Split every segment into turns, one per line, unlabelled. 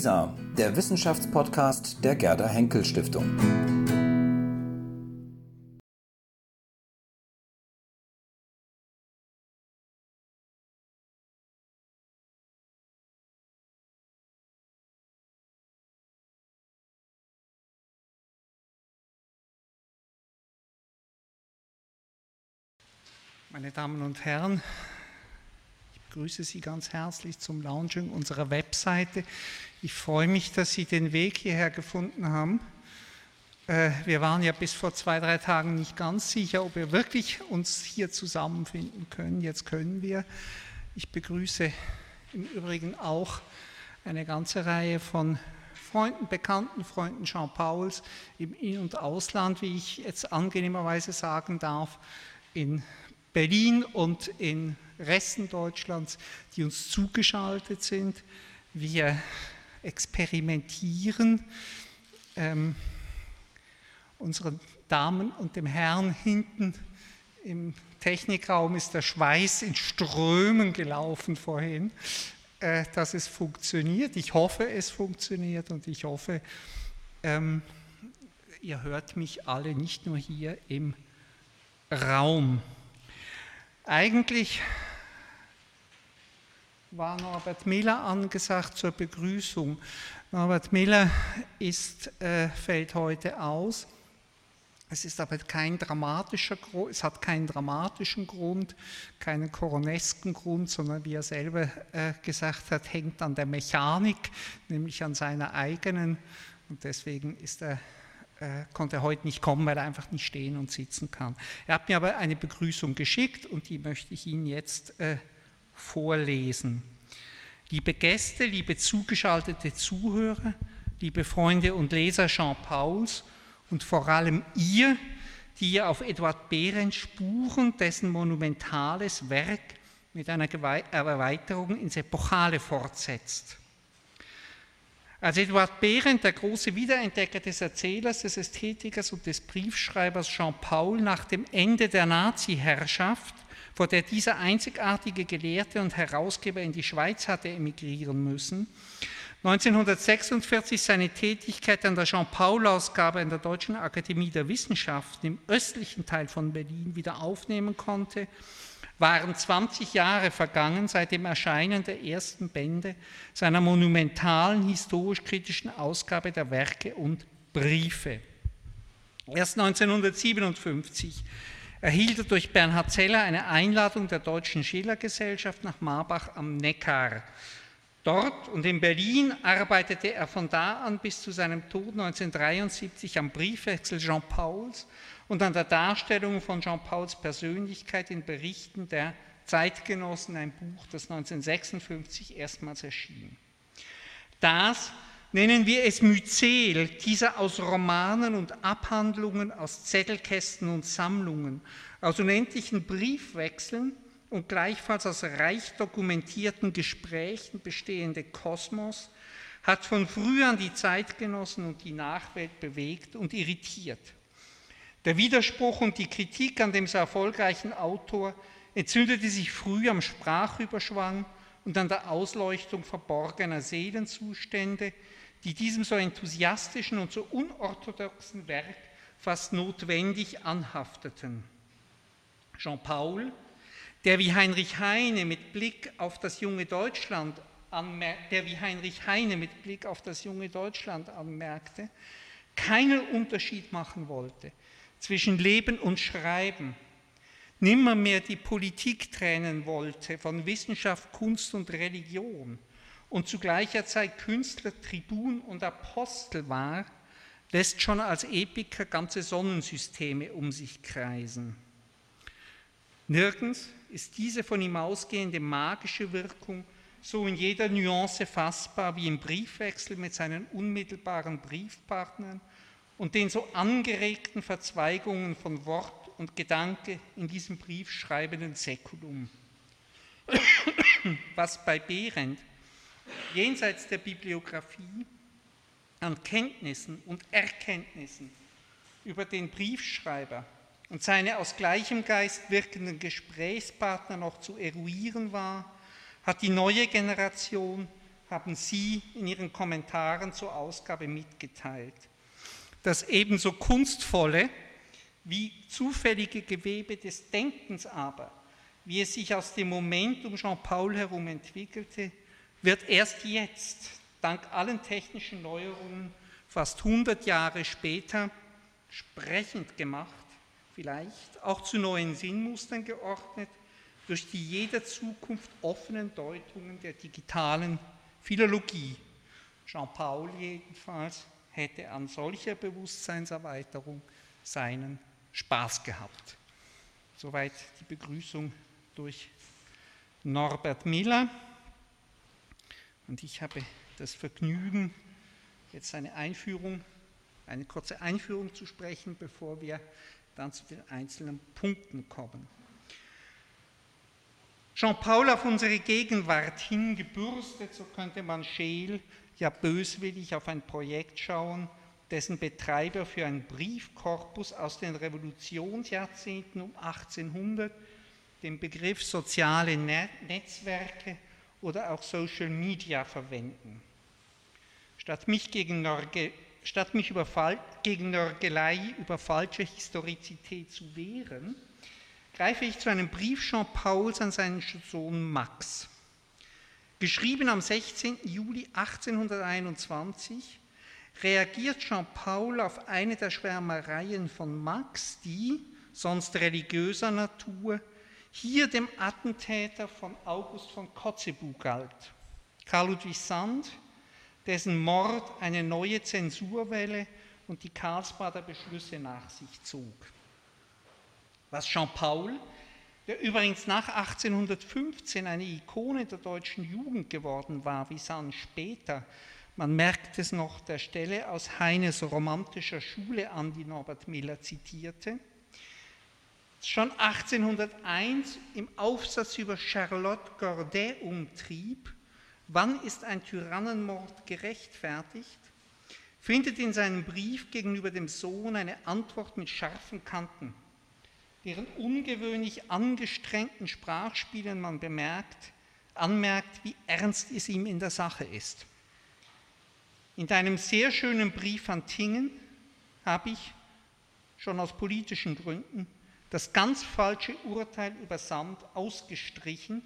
WISA, der Wissenschaftspodcast der Gerda Henkel Stiftung.
Meine Damen und Herren, grüße Sie ganz herzlich zum Launching unserer Webseite. Ich freue mich, dass Sie den Weg hierher gefunden haben. Äh, wir waren ja bis vor zwei, drei Tagen nicht ganz sicher, ob wir wirklich uns hier zusammenfinden können. Jetzt können wir. Ich begrüße im Übrigen auch eine ganze Reihe von Freunden, bekannten Freunden Jean-Pauls im In- und Ausland, wie ich jetzt angenehmerweise sagen darf, in Berlin und in Resten Deutschlands, die uns zugeschaltet sind. Wir experimentieren. Ähm, unseren Damen und dem Herrn hinten im Technikraum ist der Schweiß in Strömen gelaufen vorhin, äh, dass es funktioniert. Ich hoffe, es funktioniert und ich hoffe, ähm, ihr hört mich alle nicht nur hier im Raum. Eigentlich war Norbert Miller angesagt zur Begrüßung. Norbert Miller ist, äh, fällt heute aus. Es ist aber kein dramatischer es hat keinen dramatischen Grund, keinen koronesken Grund, sondern wie er selber äh, gesagt hat, hängt an der Mechanik, nämlich an seiner eigenen. Und deswegen ist er, konnte er heute nicht kommen, weil er einfach nicht stehen und sitzen kann. Er hat mir aber eine Begrüßung geschickt und die möchte ich Ihnen jetzt äh, vorlesen. Liebe Gäste, liebe zugeschaltete Zuhörer, liebe Freunde und Leser Jean-Pauls und vor allem ihr, die ihr auf Eduard Behrendt Spuren, dessen monumentales Werk mit einer Erweiterung ins Epochale fortsetzt. Als Eduard Behrendt, der große Wiederentdecker des Erzählers, des Ästhetikers und des Briefschreibers Jean Paul nach dem Ende der Nazi-Herrschaft vor der dieser einzigartige Gelehrte und Herausgeber in die Schweiz hatte emigrieren müssen. 1946 seine Tätigkeit an der Jean-Paul-Ausgabe in der Deutschen Akademie der Wissenschaften im östlichen Teil von Berlin wieder aufnehmen konnte, waren 20 Jahre vergangen seit dem Erscheinen der ersten Bände seiner monumentalen historisch-kritischen Ausgabe der Werke und Briefe. Erst 1957 erhielt er durch Bernhard Zeller eine Einladung der Deutschen Schillergesellschaft nach Marbach am Neckar. Dort und in Berlin arbeitete er von da an bis zu seinem Tod 1973 am Briefwechsel Jean Pauls und an der Darstellung von Jean Pauls Persönlichkeit in Berichten der Zeitgenossen, ein Buch, das 1956 erstmals erschien. Das nennen wir es Myzel, dieser aus Romanen und Abhandlungen, aus Zettelkästen und Sammlungen, aus unendlichen Briefwechseln und gleichfalls aus reich dokumentierten Gesprächen bestehende Kosmos hat von früh an die Zeitgenossen und die Nachwelt bewegt und irritiert. Der Widerspruch und die Kritik an dem so erfolgreichen Autor entzündete sich früh am Sprachüberschwang und an der Ausleuchtung verborgener Seelenzustände, die diesem so enthusiastischen und so unorthodoxen Werk fast notwendig anhafteten. Jean Paul, der wie Heinrich Heine mit Blick auf das junge Deutschland der wie Heinrich Heine mit Blick auf das junge Deutschland anmerkte, keinen Unterschied machen wollte zwischen Leben und Schreiben, nimmermehr die Politik trennen wollte von Wissenschaft, Kunst und Religion, und zu gleicher Zeit Künstler, Tribun und Apostel war, lässt schon als Epiker ganze Sonnensysteme um sich kreisen. Nirgends ist diese von ihm ausgehende magische Wirkung so in jeder Nuance fassbar wie im Briefwechsel mit seinen unmittelbaren Briefpartnern und den so angeregten Verzweigungen von Wort und Gedanke in diesem briefschreibenden Säkulum. Was bei Behrendt jenseits der Bibliografie an Kenntnissen und Erkenntnissen über den Briefschreiber und seine aus gleichem Geist wirkenden Gesprächspartner noch zu eruieren war, hat die neue Generation haben Sie in Ihren Kommentaren zur Ausgabe mitgeteilt. Das ebenso kunstvolle wie zufällige Gewebe des Denkens aber, wie es sich aus dem Moment um Jean-Paul herum entwickelte, wird erst jetzt, dank allen technischen Neuerungen, fast 100 Jahre später, sprechend gemacht, vielleicht auch zu neuen Sinnmustern geordnet, durch die jeder Zukunft offenen Deutungen der digitalen Philologie. Jean-Paul jedenfalls hätte an solcher Bewusstseinserweiterung seinen Spaß gehabt. Soweit die Begrüßung durch Norbert Miller. Und ich habe das Vergnügen, jetzt eine Einführung, eine kurze Einführung zu sprechen, bevor wir dann zu den einzelnen Punkten kommen. Jean-Paul auf unsere Gegenwart hingebürstet, so könnte man Scheel ja böswillig auf ein Projekt schauen, dessen Betreiber für einen Briefkorpus aus den Revolutionsjahrzehnten um 1800 den Begriff soziale Netzwerke oder auch Social Media verwenden. Statt mich gegen, Norge, statt mich über, gegen Nörgelei über falsche Historizität zu wehren, greife ich zu einem Brief Jean Pauls an seinen Sohn Max. Geschrieben am 16. Juli 1821 reagiert Jean Paul auf eine der Schwärmereien von Max, die, sonst religiöser Natur, hier dem Attentäter von August von Kotzebue galt. Karl Ludwig Sand, dessen Mord eine neue Zensurwelle und die Karlsbader Beschlüsse nach sich zog was Jean-Paul, der übrigens nach 1815 eine Ikone der deutschen Jugend geworden war, wie Sand später, man merkt es noch der Stelle aus Heines romantischer Schule an, die Norbert Miller zitierte, schon 1801 im Aufsatz über Charlotte Corday umtrieb, wann ist ein Tyrannenmord gerechtfertigt, findet in seinem Brief gegenüber dem Sohn eine Antwort mit scharfen Kanten deren ungewöhnlich angestrengten Sprachspielen man bemerkt, anmerkt, wie ernst es ihm in der Sache ist. In deinem sehr schönen Brief an Tingen habe ich schon aus politischen Gründen das ganz falsche Urteil über Sand ausgestrichen,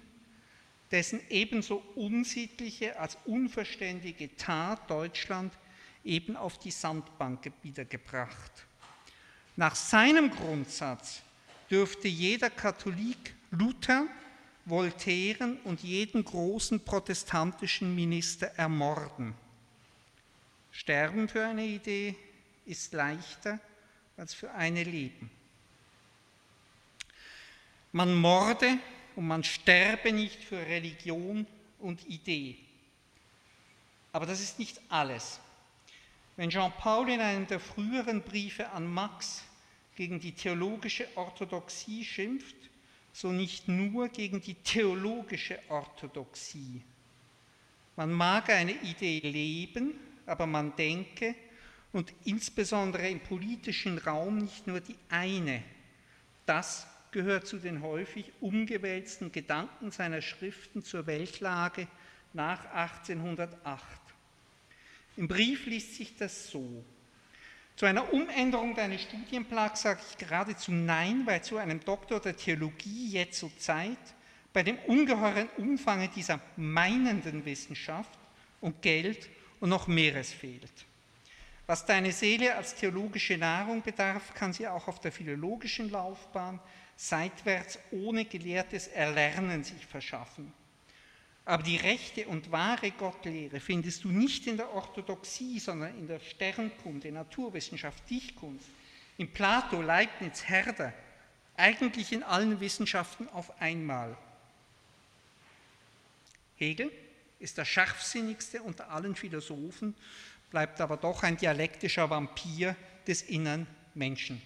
dessen ebenso unsittliche als unverständige Tat Deutschland eben auf die Sandbank wiedergebracht. Nach seinem Grundsatz dürfte jeder Katholik Luther, Voltaire und jeden großen protestantischen Minister ermorden. Sterben für eine Idee ist leichter als für eine Leben. Man morde und man sterbe nicht für Religion und Idee. Aber das ist nicht alles. Wenn Jean-Paul in einem der früheren Briefe an Max gegen die theologische Orthodoxie schimpft, so nicht nur gegen die theologische Orthodoxie. Man mag eine Idee leben, aber man denke, und insbesondere im politischen Raum nicht nur die eine. Das gehört zu den häufig umgewälzten Gedanken seiner Schriften zur Weltlage nach 1808. Im Brief liest sich das so. Zu einer Umänderung deines Studienplags sage ich geradezu Nein, weil zu einem Doktor der Theologie jetzt zur Zeit bei dem ungeheuren Umfang dieser meinenden Wissenschaft und Geld und noch mehres fehlt. Was deine Seele als theologische Nahrung bedarf, kann sie auch auf der philologischen Laufbahn seitwärts ohne gelehrtes Erlernen sich verschaffen. Aber die rechte und wahre Gottlehre findest du nicht in der Orthodoxie, sondern in der Sternkunde, Naturwissenschaft, Dichtkunst, in Plato, Leibniz, Herder, eigentlich in allen Wissenschaften auf einmal. Hegel ist der scharfsinnigste unter allen Philosophen, bleibt aber doch ein dialektischer Vampir des inneren Menschen.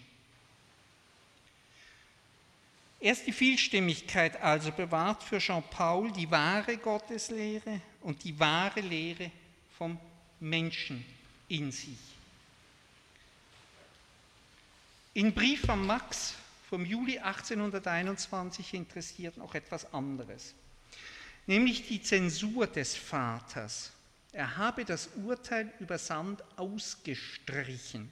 Erst die Vielstimmigkeit also bewahrt für Jean-Paul die wahre Gotteslehre und die wahre Lehre vom Menschen in sich. In Brief von Max vom Juli 1821 interessiert noch etwas anderes. nämlich die Zensur des Vaters. Er habe das Urteil über Sand ausgestrichen.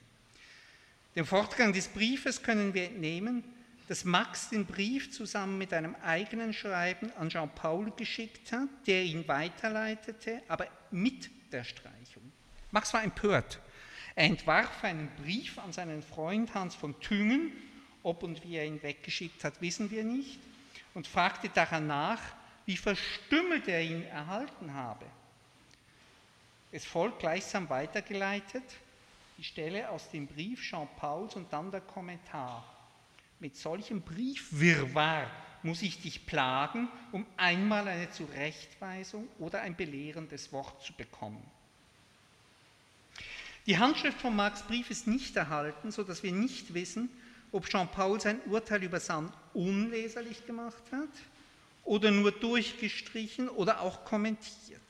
Dem Fortgang des Briefes können wir entnehmen, dass Max den Brief zusammen mit einem eigenen Schreiben an Jean-Paul geschickt hat, der ihn weiterleitete, aber mit der Streichung. Max war empört. Er entwarf einen Brief an seinen Freund Hans von Thüngen, ob und wie er ihn weggeschickt hat, wissen wir nicht, und fragte daran nach, wie verstümmelt er ihn erhalten habe. Es folgt gleichsam weitergeleitet die Stelle aus dem Brief Jean-Pauls und dann der Kommentar. Mit solchem Briefwirrwarr muss ich dich plagen, um einmal eine Zurechtweisung oder ein belehrendes Wort zu bekommen. Die Handschrift von Marx Brief ist nicht erhalten, sodass wir nicht wissen, ob Jean-Paul sein Urteil über Sand unleserlich gemacht hat oder nur durchgestrichen oder auch kommentiert.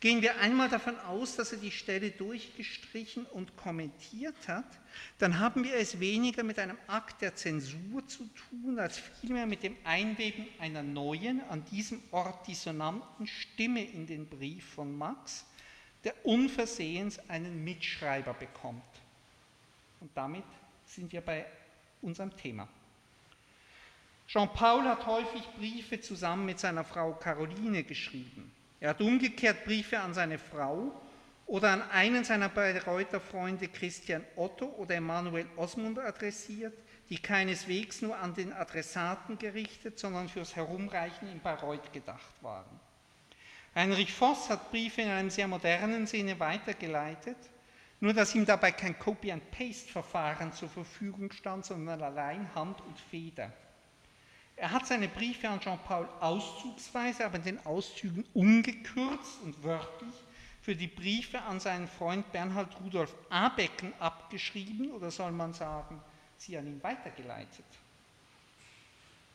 Gehen wir einmal davon aus, dass er die Stelle durchgestrichen und kommentiert hat, dann haben wir es weniger mit einem Akt der Zensur zu tun, als vielmehr mit dem Einweben einer neuen, an diesem Ort dissonanten Stimme in den Brief von Max, der unversehens einen Mitschreiber bekommt. Und damit sind wir bei unserem Thema. Jean-Paul hat häufig Briefe zusammen mit seiner Frau Caroline geschrieben. Er hat umgekehrt Briefe an seine Frau oder an einen seiner Bayreuther Freunde Christian Otto oder Emanuel Osmund adressiert, die keineswegs nur an den Adressaten gerichtet, sondern fürs Herumreichen in Bayreuth gedacht waren. Heinrich Voss hat Briefe in einem sehr modernen Sinne weitergeleitet, nur dass ihm dabei kein Copy-and-Paste-Verfahren zur Verfügung stand, sondern allein Hand und Feder. Er hat seine Briefe an Jean-Paul auszugsweise, aber in den Auszügen ungekürzt und wörtlich für die Briefe an seinen Freund Bernhard Rudolf Abecken abgeschrieben oder soll man sagen, sie an ihn weitergeleitet.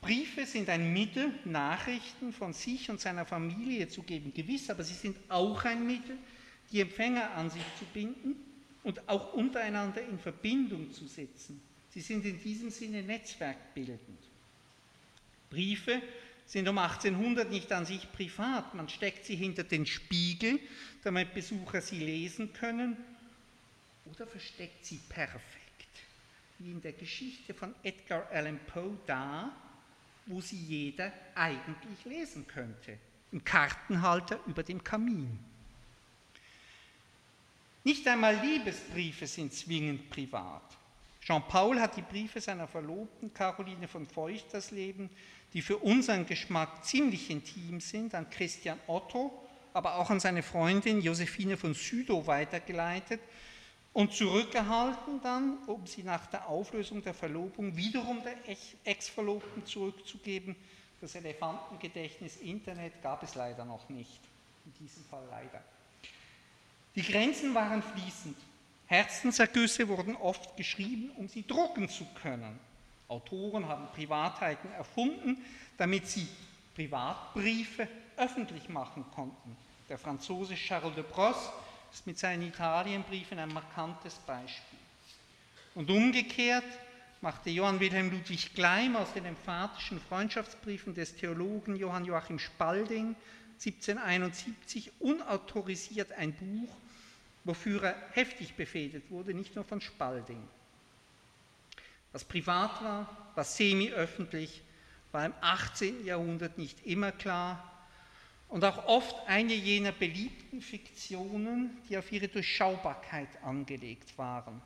Briefe sind ein Mittel, Nachrichten von sich und seiner Familie zu geben, gewiss, aber sie sind auch ein Mittel, die Empfänger an sich zu binden und auch untereinander in Verbindung zu setzen. Sie sind in diesem Sinne netzwerkbildend. Briefe sind um 1800 nicht an sich privat, man steckt sie hinter den Spiegel, damit Besucher sie lesen können, oder versteckt sie perfekt, wie in der Geschichte von Edgar Allan Poe da, wo sie jeder eigentlich lesen könnte, im Kartenhalter über dem Kamin. Nicht einmal Liebesbriefe sind zwingend privat. Jean-Paul hat die Briefe seiner Verlobten Caroline von Feuchtersleben die für unseren Geschmack ziemlich intim sind, an Christian Otto, aber auch an seine Freundin Josephine von Südow weitergeleitet und zurückgehalten dann, um sie nach der Auflösung der Verlobung wiederum der Ex-Verlobten zurückzugeben. Das Elefantengedächtnis Internet gab es leider noch nicht, in diesem Fall leider. Die Grenzen waren fließend. Herzensergüsse wurden oft geschrieben, um sie drucken zu können. Autoren haben Privatheiten erfunden, damit sie Privatbriefe öffentlich machen konnten. Der Franzose Charles de Brosse ist mit seinen Italienbriefen ein markantes Beispiel. Und umgekehrt machte Johann Wilhelm Ludwig Gleim aus den emphatischen Freundschaftsbriefen des Theologen Johann Joachim Spalding 1771 unautorisiert ein Buch, wofür er heftig befehdet wurde, nicht nur von Spalding. Was privat war, was semi-öffentlich, war im 18. Jahrhundert nicht immer klar und auch oft eine jener beliebten Fiktionen, die auf ihre Durchschaubarkeit angelegt waren.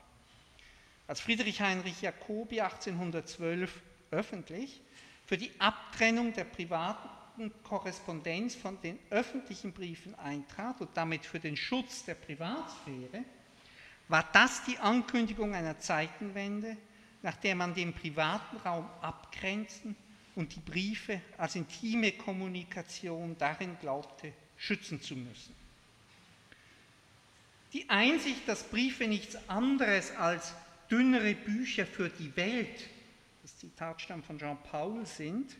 Als Friedrich Heinrich Jacobi 1812 öffentlich für die Abtrennung der privaten Korrespondenz von den öffentlichen Briefen eintrat und damit für den Schutz der Privatsphäre, war das die Ankündigung einer Zeitenwende, nach der man den privaten Raum abgrenzen und die Briefe als intime Kommunikation darin glaubte, schützen zu müssen. Die Einsicht, dass Briefe nichts anderes als dünnere Bücher für die Welt, das Zitat stammt von Jean Paul, sind,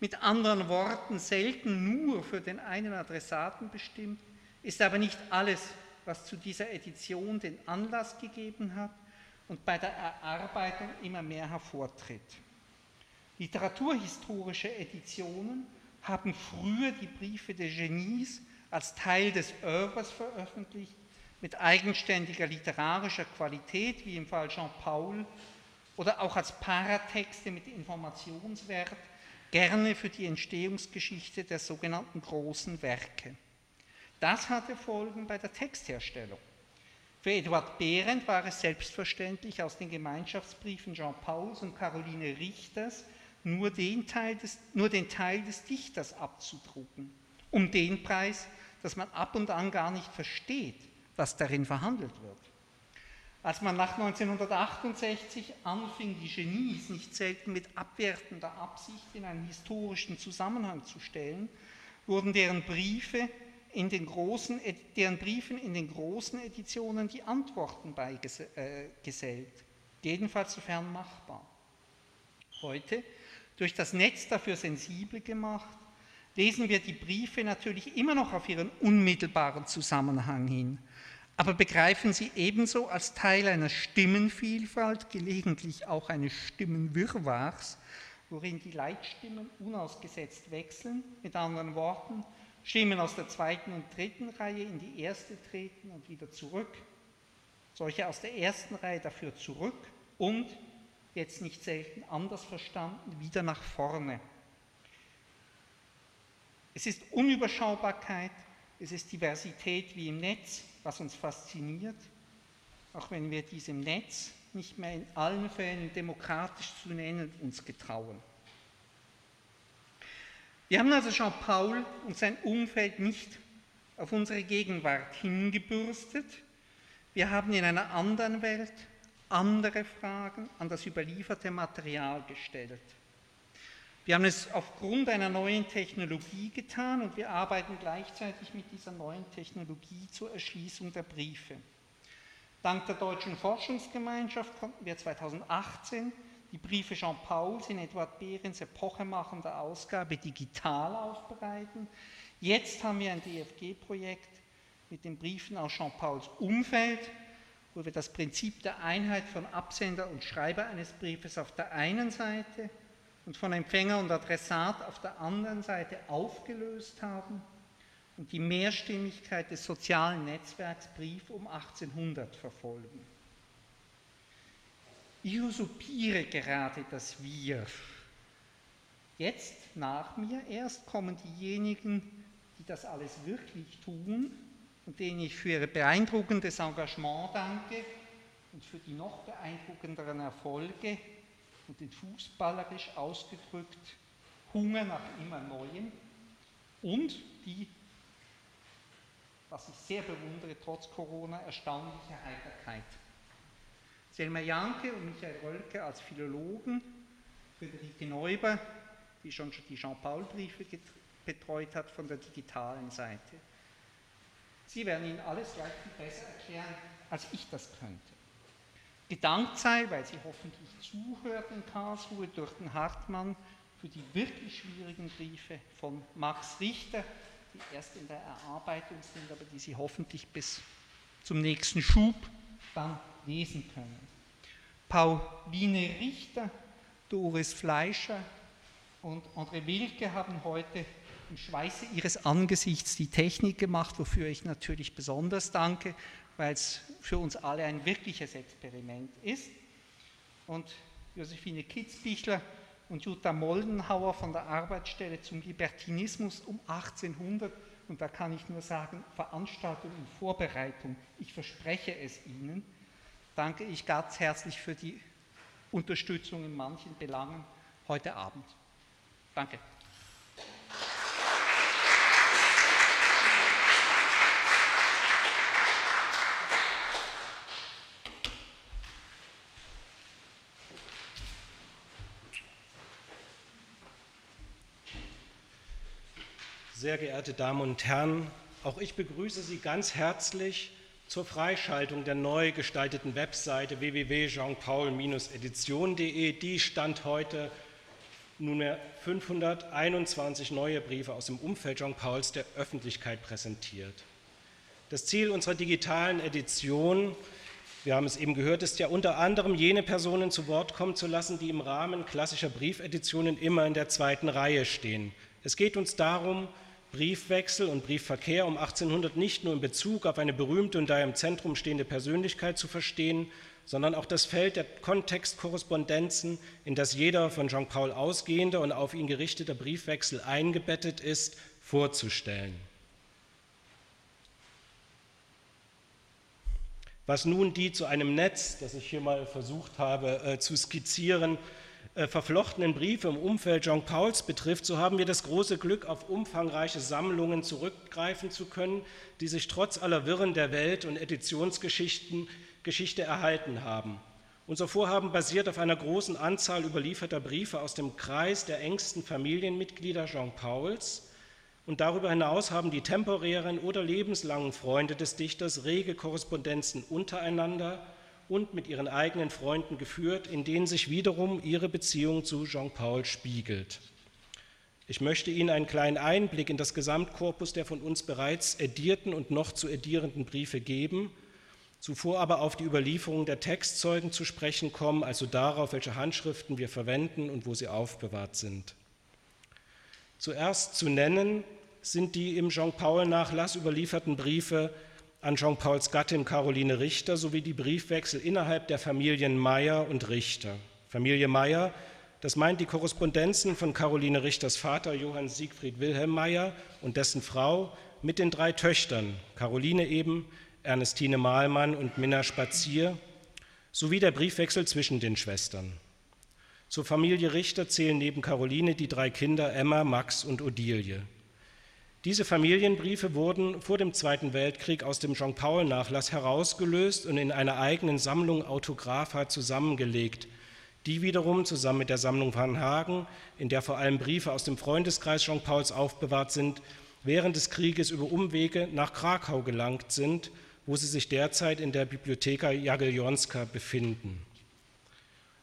mit anderen Worten selten nur für den einen Adressaten bestimmt, ist aber nicht alles, was zu dieser Edition den Anlass gegeben hat, und bei der Erarbeitung immer mehr hervortritt. Literaturhistorische Editionen haben früher die Briefe der Genies als Teil des Oeuvres veröffentlicht, mit eigenständiger literarischer Qualität, wie im Fall Jean Paul, oder auch als Paratexte mit Informationswert, gerne für die Entstehungsgeschichte der sogenannten großen Werke. Das hatte Folgen bei der Textherstellung. Für Eduard Behrendt war es selbstverständlich, aus den Gemeinschaftsbriefen Jean Pauls und Caroline Richters nur den Teil des, nur den Teil des Dichters abzudrucken, um den Preis, dass man ab und an gar nicht versteht, was darin verhandelt wird. Als man nach 1968 anfing, die Genies nicht selten mit abwertender Absicht in einen historischen Zusammenhang zu stellen, wurden deren Briefe in den großen, deren Briefen in den großen Editionen die Antworten beigesellt, äh, jedenfalls sofern machbar. Heute, durch das Netz dafür sensibel gemacht, lesen wir die Briefe natürlich immer noch auf ihren unmittelbaren Zusammenhang hin, aber begreifen sie ebenso als Teil einer Stimmenvielfalt, gelegentlich auch eines Stimmenwirrwarrs, worin die Leitstimmen unausgesetzt wechseln, mit anderen Worten, Stimmen aus der zweiten und dritten Reihe in die erste treten und wieder zurück, solche aus der ersten Reihe dafür zurück und, jetzt nicht selten anders verstanden, wieder nach vorne. Es ist Unüberschaubarkeit, es ist Diversität wie im Netz, was uns fasziniert, auch wenn wir diesem Netz nicht mehr in allen Fällen demokratisch zu nennen uns getrauen. Wir haben also Jean Paul und sein Umfeld nicht auf unsere Gegenwart hingebürstet. Wir haben in einer anderen Welt andere Fragen an das überlieferte Material gestellt. Wir haben es aufgrund einer neuen Technologie getan und wir arbeiten gleichzeitig mit dieser neuen Technologie zur Erschließung der Briefe. Dank der Deutschen Forschungsgemeinschaft konnten wir 2018 die Briefe Jean Pauls in Eduard Behrens epochemachender Ausgabe digital aufbereiten. Jetzt haben wir ein DFG-Projekt mit den Briefen aus Jean Pauls Umfeld, wo wir das Prinzip der Einheit von Absender und Schreiber eines Briefes auf der einen Seite und von Empfänger und Adressat auf der anderen Seite aufgelöst haben und die Mehrstimmigkeit des sozialen Netzwerks Brief um 1800 verfolgen. Ich usurpiere gerade das Wir. Jetzt, nach mir erst, kommen diejenigen, die das alles wirklich tun und denen ich für ihr beeindruckendes Engagement danke und für die noch beeindruckenderen Erfolge und den fußballerisch ausgedrückt Hunger nach immer Neuem und die, was ich sehr bewundere, trotz Corona erstaunliche Heiterkeit. Selma Janke und Michael Rölke als Philologen, Friederike Neuber, die schon die Jean-Paul-Briefe betreut hat, von der digitalen Seite. Sie werden Ihnen alles gleich besser erklären, als ich das könnte. Gedankt sei, weil Sie hoffentlich zuhört in Karlsruhe, durch den Hartmann für die wirklich schwierigen Briefe von Max Richter, die erst in der Erarbeitung sind, aber die Sie hoffentlich bis zum nächsten Schub dann lesen können. Pauline Richter, Doris Fleischer und André Wilke haben heute im Schweiße ihres Angesichts die Technik gemacht, wofür ich natürlich besonders danke, weil es für uns alle ein wirkliches Experiment ist. Und Josephine Kitzbichler und Jutta Moldenhauer von der Arbeitsstelle zum Libertinismus um 1800 und da kann ich nur sagen, Veranstaltung und Vorbereitung, ich verspreche es Ihnen, danke ich ganz herzlich für die Unterstützung in manchen Belangen heute Abend. Danke.
Sehr geehrte Damen und Herren, auch ich begrüße Sie ganz herzlich zur Freischaltung der neu gestalteten Webseite www.jeanpaul-edition.de. Die stand heute nunmehr 521 neue Briefe aus dem Umfeld Jean Pauls der Öffentlichkeit präsentiert. Das Ziel unserer digitalen Edition, wir haben es eben gehört, ist ja unter anderem jene Personen zu Wort kommen zu lassen, die im Rahmen klassischer Briefeditionen immer in der zweiten Reihe stehen. Es geht uns darum, Briefwechsel und Briefverkehr um 1800 nicht nur in Bezug auf eine berühmte und da im Zentrum stehende Persönlichkeit zu verstehen, sondern auch das Feld der Kontextkorrespondenzen, in das jeder von Jean-Paul ausgehende und auf ihn gerichteter Briefwechsel eingebettet ist, vorzustellen. Was nun die zu einem Netz, das ich hier mal versucht habe äh, zu skizzieren, verflochtenen Briefe im Umfeld Jean Pauls betrifft, so haben wir das große Glück, auf umfangreiche Sammlungen zurückgreifen zu können, die sich trotz aller Wirren der Welt und Editionsgeschichten Geschichte erhalten haben. Unser Vorhaben basiert auf einer großen Anzahl überlieferter Briefe aus dem Kreis der engsten Familienmitglieder Jean Pauls, und darüber hinaus haben die temporären oder lebenslangen Freunde des Dichters rege Korrespondenzen untereinander und mit ihren eigenen Freunden geführt, in denen sich wiederum ihre Beziehung zu Jean-Paul spiegelt. Ich möchte Ihnen einen kleinen Einblick in das Gesamtkorpus der von uns bereits edierten und noch zu edierenden Briefe geben, zuvor aber auf die Überlieferung der Textzeugen zu sprechen kommen, also darauf, welche Handschriften wir verwenden und wo sie aufbewahrt sind. Zuerst zu nennen sind die im Jean-Paul-Nachlass überlieferten Briefe an Jean-Pauls Gattin Caroline Richter sowie die Briefwechsel innerhalb der Familien Meyer und Richter. Familie Meyer, das meint die Korrespondenzen von Caroline Richters Vater Johann Siegfried Wilhelm Meyer und dessen Frau mit den drei Töchtern, Caroline eben, Ernestine Mahlmann und Minna Spazier, sowie der Briefwechsel zwischen den Schwestern. Zur Familie Richter zählen neben Caroline die drei Kinder Emma, Max und Odilie. Diese Familienbriefe wurden vor dem Zweiten Weltkrieg aus dem Jean-Paul-Nachlass herausgelöst und in einer eigenen Sammlung Autographa zusammengelegt, die wiederum zusammen mit der Sammlung Van Hagen, in der vor allem Briefe aus dem Freundeskreis Jean-Pauls aufbewahrt sind, während des Krieges über Umwege nach Krakau gelangt sind, wo sie sich derzeit in der Bibliotheka Jagiellonska befinden.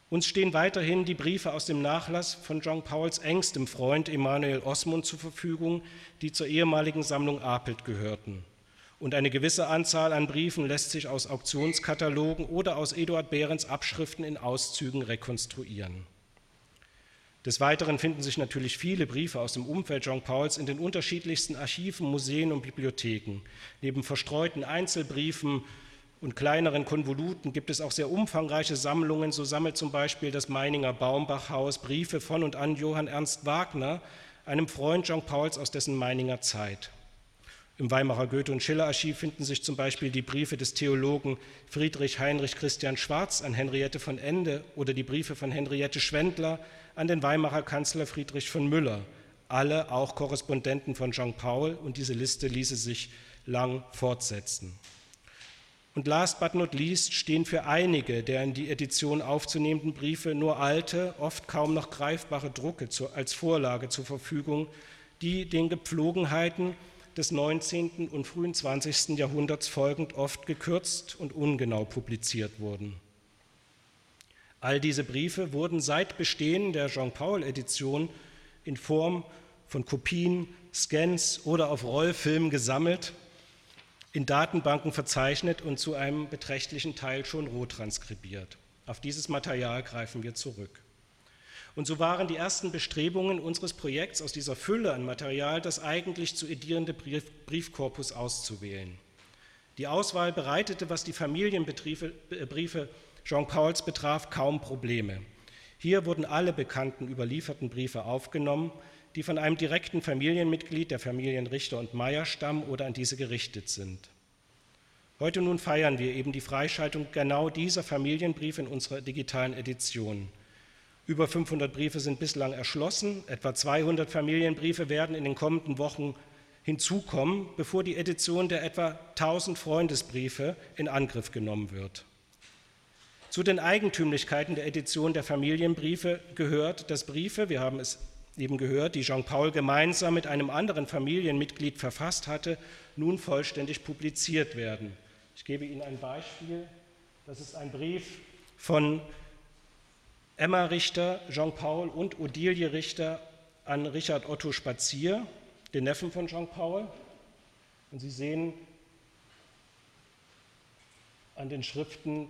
Uns stehen weiterhin die Briefe aus dem Nachlass von Jean Pauls engstem Freund Emanuel Osmund zur Verfügung, die zur ehemaligen Sammlung Apelt gehörten. Und eine gewisse Anzahl an Briefen lässt sich aus Auktionskatalogen oder aus Eduard Behrens Abschriften in Auszügen rekonstruieren. Des Weiteren finden sich natürlich viele Briefe aus dem Umfeld Jean Pauls in den unterschiedlichsten Archiven, Museen und Bibliotheken. Neben verstreuten Einzelbriefen und kleineren Konvoluten gibt es auch sehr umfangreiche Sammlungen. So sammelt zum Beispiel das Meininger Baumbachhaus Briefe von und an Johann Ernst Wagner, einem Freund Jean Pauls aus dessen Meininger Zeit. Im Weimarer Goethe- und Schiller-Archiv finden sich zum Beispiel die Briefe des Theologen Friedrich Heinrich Christian Schwarz an Henriette von Ende oder die Briefe von Henriette Schwendler an den Weimarer Kanzler Friedrich von Müller. Alle auch Korrespondenten von Jean Paul und diese Liste ließe sich lang fortsetzen. Und last but not least stehen für einige der in die Edition aufzunehmenden Briefe nur alte, oft kaum noch greifbare Drucke als Vorlage zur Verfügung, die den Gepflogenheiten des 19. und frühen 20. Jahrhunderts folgend oft gekürzt und ungenau publiziert wurden. All diese Briefe wurden seit Bestehen der Jean-Paul-Edition in Form von Kopien, Scans oder auf Rollfilm gesammelt in Datenbanken verzeichnet und zu einem beträchtlichen Teil schon roh transkribiert. Auf dieses Material greifen wir zurück. Und so waren die ersten Bestrebungen unseres Projekts aus dieser Fülle an Material das eigentlich zu edierende Brief, Briefkorpus auszuwählen. Die Auswahl bereitete, was die Familienbriefe äh, Jean Pauls betraf, kaum Probleme. Hier wurden alle bekannten überlieferten Briefe aufgenommen, die von einem direkten Familienmitglied der Familien Richter und Meyer stammen oder an diese gerichtet sind. Heute nun feiern wir eben die Freischaltung genau dieser Familienbriefe in unserer digitalen Edition. Über 500 Briefe sind bislang erschlossen, etwa 200 Familienbriefe werden in den kommenden Wochen hinzukommen, bevor die Edition der etwa 1000 Freundesbriefe in Angriff genommen wird. Zu den Eigentümlichkeiten der Edition der Familienbriefe gehört, dass Briefe, wir haben es eben gehört, die Jean-Paul gemeinsam mit einem anderen Familienmitglied verfasst hatte, nun vollständig publiziert werden. Ich gebe Ihnen ein Beispiel. Das ist ein Brief von Emma Richter, Jean-Paul und Odilie Richter an Richard Otto Spazier, den Neffen von Jean-Paul. Und Sie sehen an den Schriften,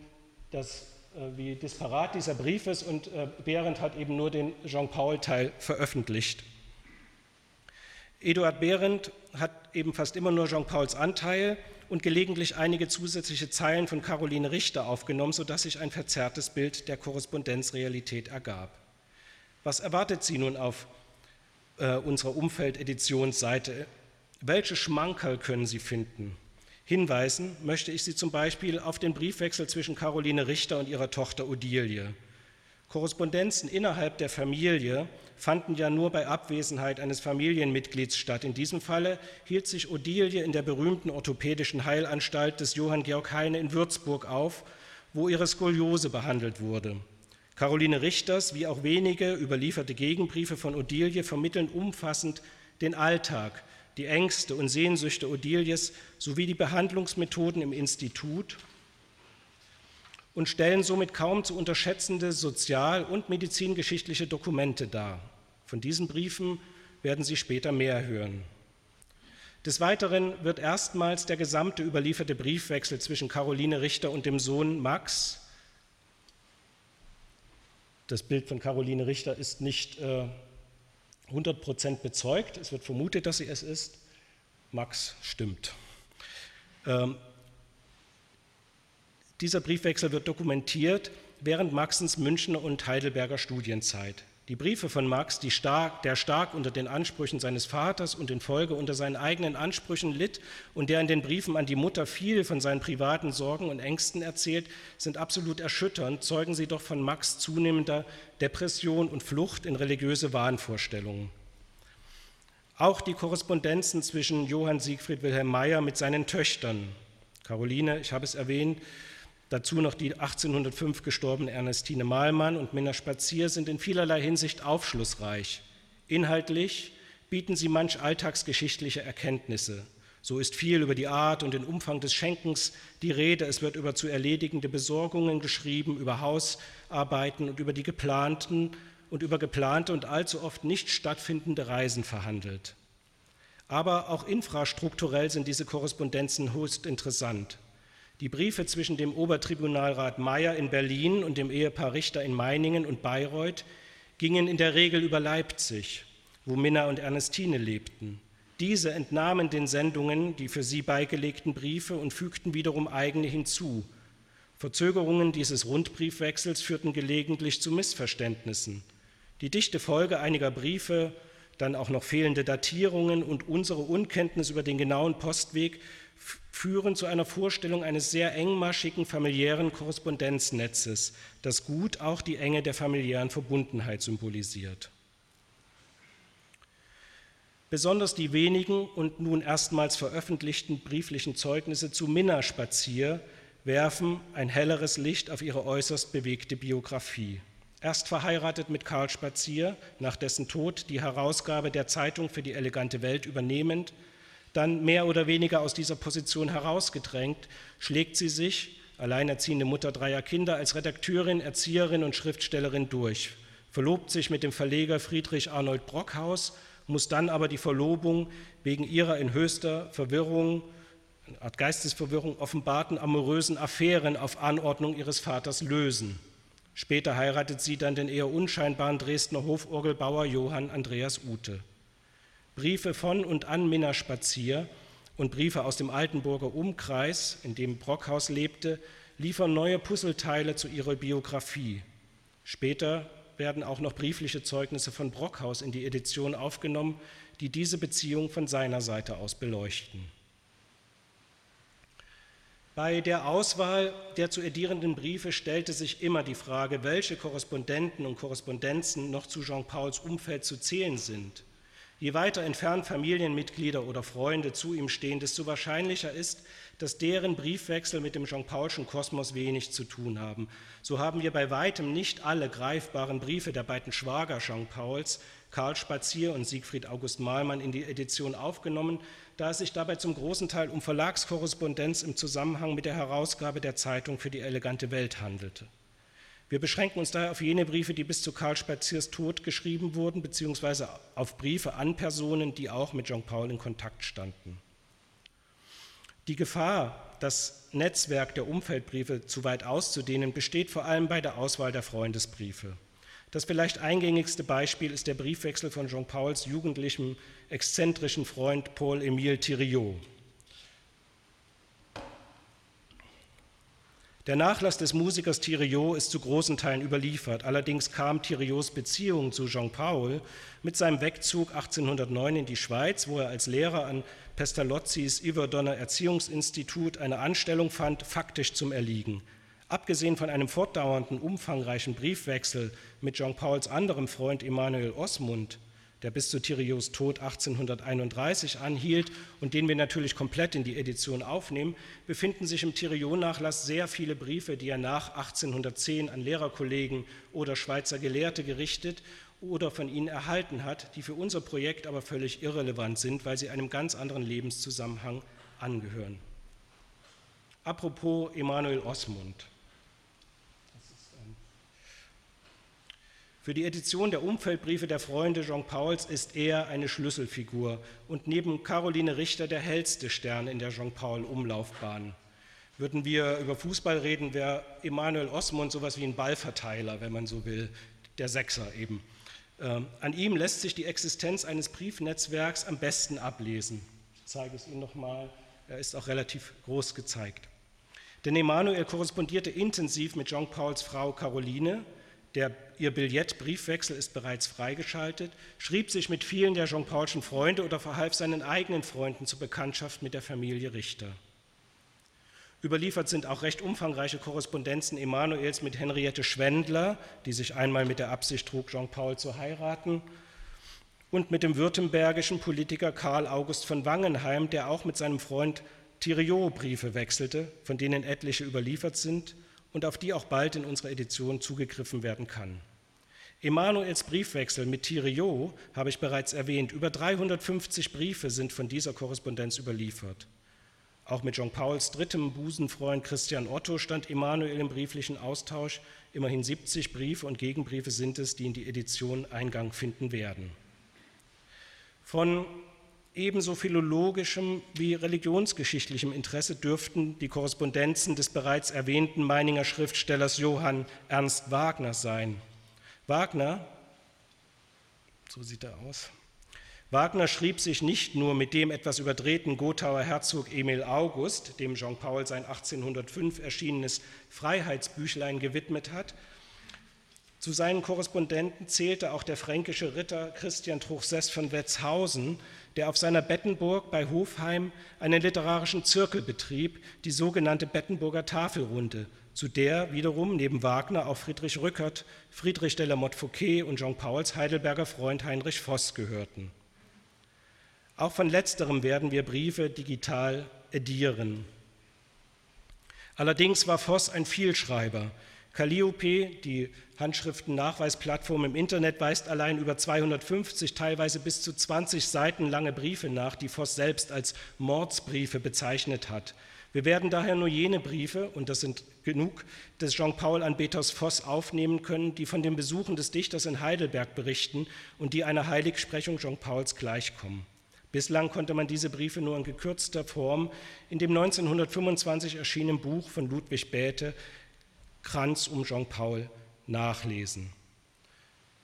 dass wie disparat dieser Brief ist und äh, Behrendt hat eben nur den Jean-Paul-Teil veröffentlicht. Eduard Behrendt hat eben fast immer nur Jean-Pauls Anteil und gelegentlich einige zusätzliche Zeilen von Caroline Richter aufgenommen, sodass sich ein verzerrtes Bild der Korrespondenzrealität ergab. Was erwartet sie nun auf äh, unserer Umfeldeditionsseite? Welche Schmankerl können Sie finden? Hinweisen möchte ich Sie zum Beispiel auf den Briefwechsel zwischen Caroline Richter und ihrer Tochter Odilie. Korrespondenzen innerhalb der Familie fanden ja nur bei Abwesenheit eines Familienmitglieds statt. In diesem Falle hielt sich Odilie in der berühmten orthopädischen Heilanstalt des Johann Georg Heine in Würzburg auf, wo ihre Skoliose behandelt wurde. Caroline Richters wie auch wenige überlieferte Gegenbriefe von Odilie vermitteln umfassend den Alltag, die Ängste und Sehnsüchte Odilies sowie die Behandlungsmethoden im Institut und stellen somit kaum zu unterschätzende sozial- und medizingeschichtliche Dokumente dar. Von diesen Briefen werden Sie später mehr hören. Des Weiteren wird erstmals der gesamte überlieferte Briefwechsel zwischen Caroline Richter und dem Sohn Max, das Bild von Caroline Richter ist nicht äh, 100% bezeugt, es wird vermutet, dass sie es ist. Max stimmt. Ähm, dieser Briefwechsel wird dokumentiert während Maxens Münchner und Heidelberger Studienzeit. Die Briefe von Max, stark, der stark unter den Ansprüchen seines Vaters und in Folge unter seinen eigenen Ansprüchen litt und der in den Briefen an die Mutter viel von seinen privaten Sorgen und Ängsten erzählt, sind absolut erschütternd, zeugen sie doch von Max zunehmender Depression und Flucht in religiöse Wahnvorstellungen. Auch die Korrespondenzen zwischen Johann Siegfried Wilhelm Meyer mit seinen Töchtern, Caroline, ich habe es erwähnt, Dazu noch die 1805 gestorbene Ernestine Mahlmann und Minna Spazier sind in vielerlei Hinsicht aufschlussreich. Inhaltlich bieten sie manch alltagsgeschichtliche Erkenntnisse. So ist viel über die Art und den Umfang des Schenkens die Rede. Es wird über zu erledigende Besorgungen geschrieben, über Hausarbeiten und über die geplanten und über geplante und allzu oft nicht stattfindende Reisen verhandelt. Aber auch infrastrukturell sind diese Korrespondenzen höchst interessant. Die Briefe zwischen dem Obertribunalrat Meyer in Berlin und dem Ehepaar Richter in Meiningen und Bayreuth gingen in der Regel über Leipzig, wo Minna und Ernestine lebten. Diese entnahmen den Sendungen die für sie beigelegten Briefe und fügten wiederum eigene hinzu. Verzögerungen dieses Rundbriefwechsels führten gelegentlich zu Missverständnissen. Die dichte Folge einiger Briefe, dann auch noch fehlende Datierungen und unsere Unkenntnis über den genauen Postweg führen zu einer Vorstellung eines sehr engmaschigen familiären Korrespondenznetzes, das gut auch die Enge der familiären Verbundenheit symbolisiert. Besonders die wenigen und nun erstmals veröffentlichten brieflichen Zeugnisse zu Minna Spazier werfen ein helleres Licht auf ihre äußerst bewegte Biografie. Erst verheiratet mit Karl Spazier, nach dessen Tod die Herausgabe der Zeitung für die elegante Welt übernehmend, dann mehr oder weniger aus dieser Position herausgedrängt, schlägt sie sich, alleinerziehende Mutter dreier Kinder, als Redakteurin, Erzieherin und Schriftstellerin durch, verlobt sich mit dem Verleger Friedrich Arnold Brockhaus, muss dann aber die Verlobung wegen ihrer in höchster Verwirrung, eine Art Geistesverwirrung, offenbarten amorösen Affären auf Anordnung ihres Vaters lösen. Später heiratet sie dann den eher unscheinbaren Dresdner Hoforgelbauer Johann Andreas Ute. Briefe von und an Minna Spazier und Briefe aus dem Altenburger Umkreis, in dem Brockhaus lebte, liefern neue Puzzleteile zu ihrer Biografie. Später werden auch noch briefliche Zeugnisse von Brockhaus in die Edition aufgenommen, die diese Beziehung von seiner Seite aus beleuchten. Bei der Auswahl der zu edierenden Briefe stellte sich immer die Frage, welche Korrespondenten und Korrespondenzen noch zu Jean Pauls Umfeld zu zählen sind. Je weiter entfernt Familienmitglieder oder Freunde zu ihm stehen, desto wahrscheinlicher ist, dass deren Briefwechsel mit dem Jean-Paulschen Kosmos wenig zu tun haben. So haben wir bei weitem nicht alle greifbaren Briefe der beiden Schwager Jean-Pauls, Karl Spazier und Siegfried August Mahlmann, in die Edition aufgenommen, da es sich dabei zum großen Teil um Verlagskorrespondenz im Zusammenhang mit der Herausgabe der Zeitung für die elegante Welt handelte. Wir beschränken uns daher auf jene Briefe, die bis zu Karl Spaziers Tod geschrieben wurden, beziehungsweise auf Briefe an Personen, die auch mit Jean Paul in Kontakt standen. Die Gefahr, das Netzwerk der Umfeldbriefe zu weit auszudehnen, besteht vor allem bei der Auswahl der Freundesbriefe. Das vielleicht eingängigste Beispiel ist der Briefwechsel von Jean Pauls jugendlichem, exzentrischen Freund Paul-Émile Thiriot. Der Nachlass des Musikers Thiriot ist zu großen Teilen überliefert. Allerdings kam Thiriots Beziehung zu Jean Paul mit seinem Wegzug 1809 in die Schweiz, wo er als Lehrer an Pestalozzis Yverdonner Erziehungsinstitut eine Anstellung fand, faktisch zum Erliegen. Abgesehen von einem fortdauernden, umfangreichen Briefwechsel mit Jean Pauls anderem Freund Emanuel Osmund der bis zu Thirios Tod 1831 anhielt und den wir natürlich komplett in die Edition aufnehmen, befinden sich im Thiriot-Nachlass sehr viele Briefe, die er nach 1810 an Lehrerkollegen oder Schweizer Gelehrte gerichtet oder von ihnen erhalten hat, die für unser Projekt aber völlig irrelevant sind, weil sie einem ganz anderen Lebenszusammenhang angehören. Apropos Emanuel Osmund. Für die Edition der Umfeldbriefe der Freunde Jean Pauls ist er eine Schlüsselfigur und neben Caroline Richter der hellste Stern in der Jean Paul-Umlaufbahn. Würden wir über Fußball reden, wäre Emanuel Osmond sowas wie ein Ballverteiler, wenn man so will, der Sechser eben. Ähm, an ihm lässt sich die Existenz eines Briefnetzwerks am besten ablesen. Ich zeige es Ihnen nochmal, er ist auch relativ groß gezeigt. Denn Emanuel korrespondierte intensiv mit Jean Pauls Frau Caroline, der, ihr Billettbriefwechsel ist bereits freigeschaltet, schrieb sich mit vielen der Jean-Paulschen Freunde oder verhalf seinen eigenen Freunden zur Bekanntschaft mit der Familie Richter. Überliefert sind auch recht umfangreiche Korrespondenzen Emanuels mit Henriette Schwendler, die sich einmal mit der Absicht trug, Jean-Paul zu heiraten, und mit dem württembergischen Politiker Karl August von Wangenheim, der auch mit seinem Freund Thiriot Briefe wechselte, von denen etliche überliefert sind und auf die auch bald in unserer Edition zugegriffen werden kann. Emanuels Briefwechsel mit Thiriot habe ich bereits erwähnt. Über 350 Briefe sind von dieser Korrespondenz überliefert. Auch mit Jean Pauls drittem Busenfreund Christian Otto stand Emanuel im brieflichen Austausch. Immerhin 70 Briefe und Gegenbriefe sind es, die in die Edition Eingang finden werden. Von ebenso philologischem wie religionsgeschichtlichem Interesse dürften die Korrespondenzen des bereits erwähnten Meininger Schriftstellers Johann Ernst Wagner sein. Wagner, so sieht er aus, Wagner schrieb sich nicht nur mit dem etwas überdrehten Gothauer Herzog Emil August, dem Jean Paul sein 1805 erschienenes Freiheitsbüchlein gewidmet hat, zu seinen Korrespondenten zählte auch der fränkische Ritter Christian Truchsess von Wetzhausen, der auf seiner Bettenburg bei Hofheim einen literarischen Zirkel betrieb, die sogenannte Bettenburger Tafelrunde, zu der wiederum neben Wagner auch Friedrich Rückert, Friedrich de la Motte Fouquet und Jean Pauls Heidelberger Freund Heinrich Voss gehörten. Auch von letzterem werden wir Briefe digital edieren. Allerdings war Voss ein Vielschreiber. Calliope, die Handschriftennachweisplattform im Internet weist allein über 250, teilweise bis zu 20 Seiten lange Briefe nach, die Voss selbst als Mordsbriefe bezeichnet hat. Wir werden daher nur jene Briefe, und das sind genug, des Jean-Paul-Anbeters Voss aufnehmen können, die von den Besuchen des Dichters in Heidelberg berichten und die einer Heiligsprechung Jean Pauls gleichkommen. Bislang konnte man diese Briefe nur in gekürzter Form in dem 1925 erschienenen Buch von Ludwig Bäte, Kranz um Jean Paul, nachlesen.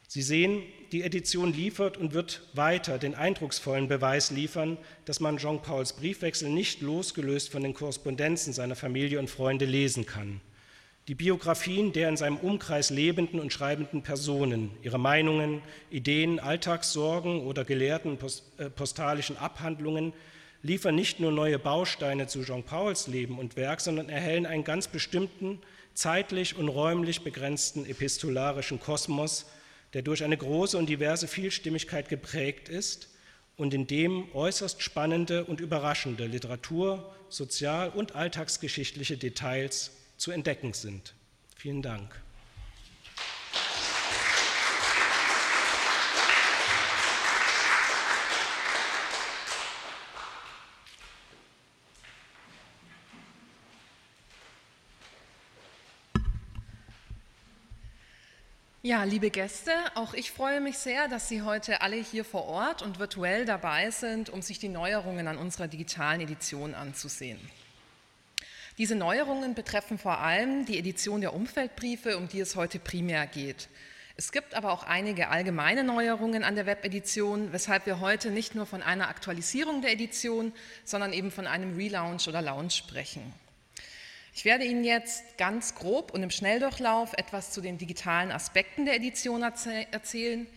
Sie sehen, die Edition liefert und wird weiter den eindrucksvollen Beweis liefern, dass man Jean Pauls Briefwechsel nicht losgelöst von den Korrespondenzen seiner Familie und Freunde lesen kann. Die Biografien der in seinem Umkreis lebenden und schreibenden Personen, ihre Meinungen, Ideen, Alltagssorgen oder gelehrten äh, postalischen Abhandlungen liefern nicht nur neue Bausteine zu Jean Pauls Leben und Werk, sondern erhellen einen ganz bestimmten zeitlich und räumlich begrenzten epistolarischen Kosmos, der durch eine große und diverse Vielstimmigkeit geprägt ist und in dem äußerst spannende und überraschende Literatur, sozial- und alltagsgeschichtliche Details zu entdecken sind. Vielen Dank.
Ja, liebe Gäste, auch ich freue mich sehr, dass Sie heute alle hier vor Ort und virtuell dabei sind, um sich die Neuerungen an unserer digitalen Edition anzusehen. Diese Neuerungen betreffen vor allem die Edition der Umfeldbriefe, um die es heute primär geht. Es gibt aber auch einige allgemeine Neuerungen an der Webedition, weshalb wir heute nicht nur von einer Aktualisierung der Edition, sondern eben von einem Relaunch oder Launch sprechen. Ich werde Ihnen jetzt ganz grob und im Schnelldurchlauf etwas zu den digitalen Aspekten der Edition erzählen,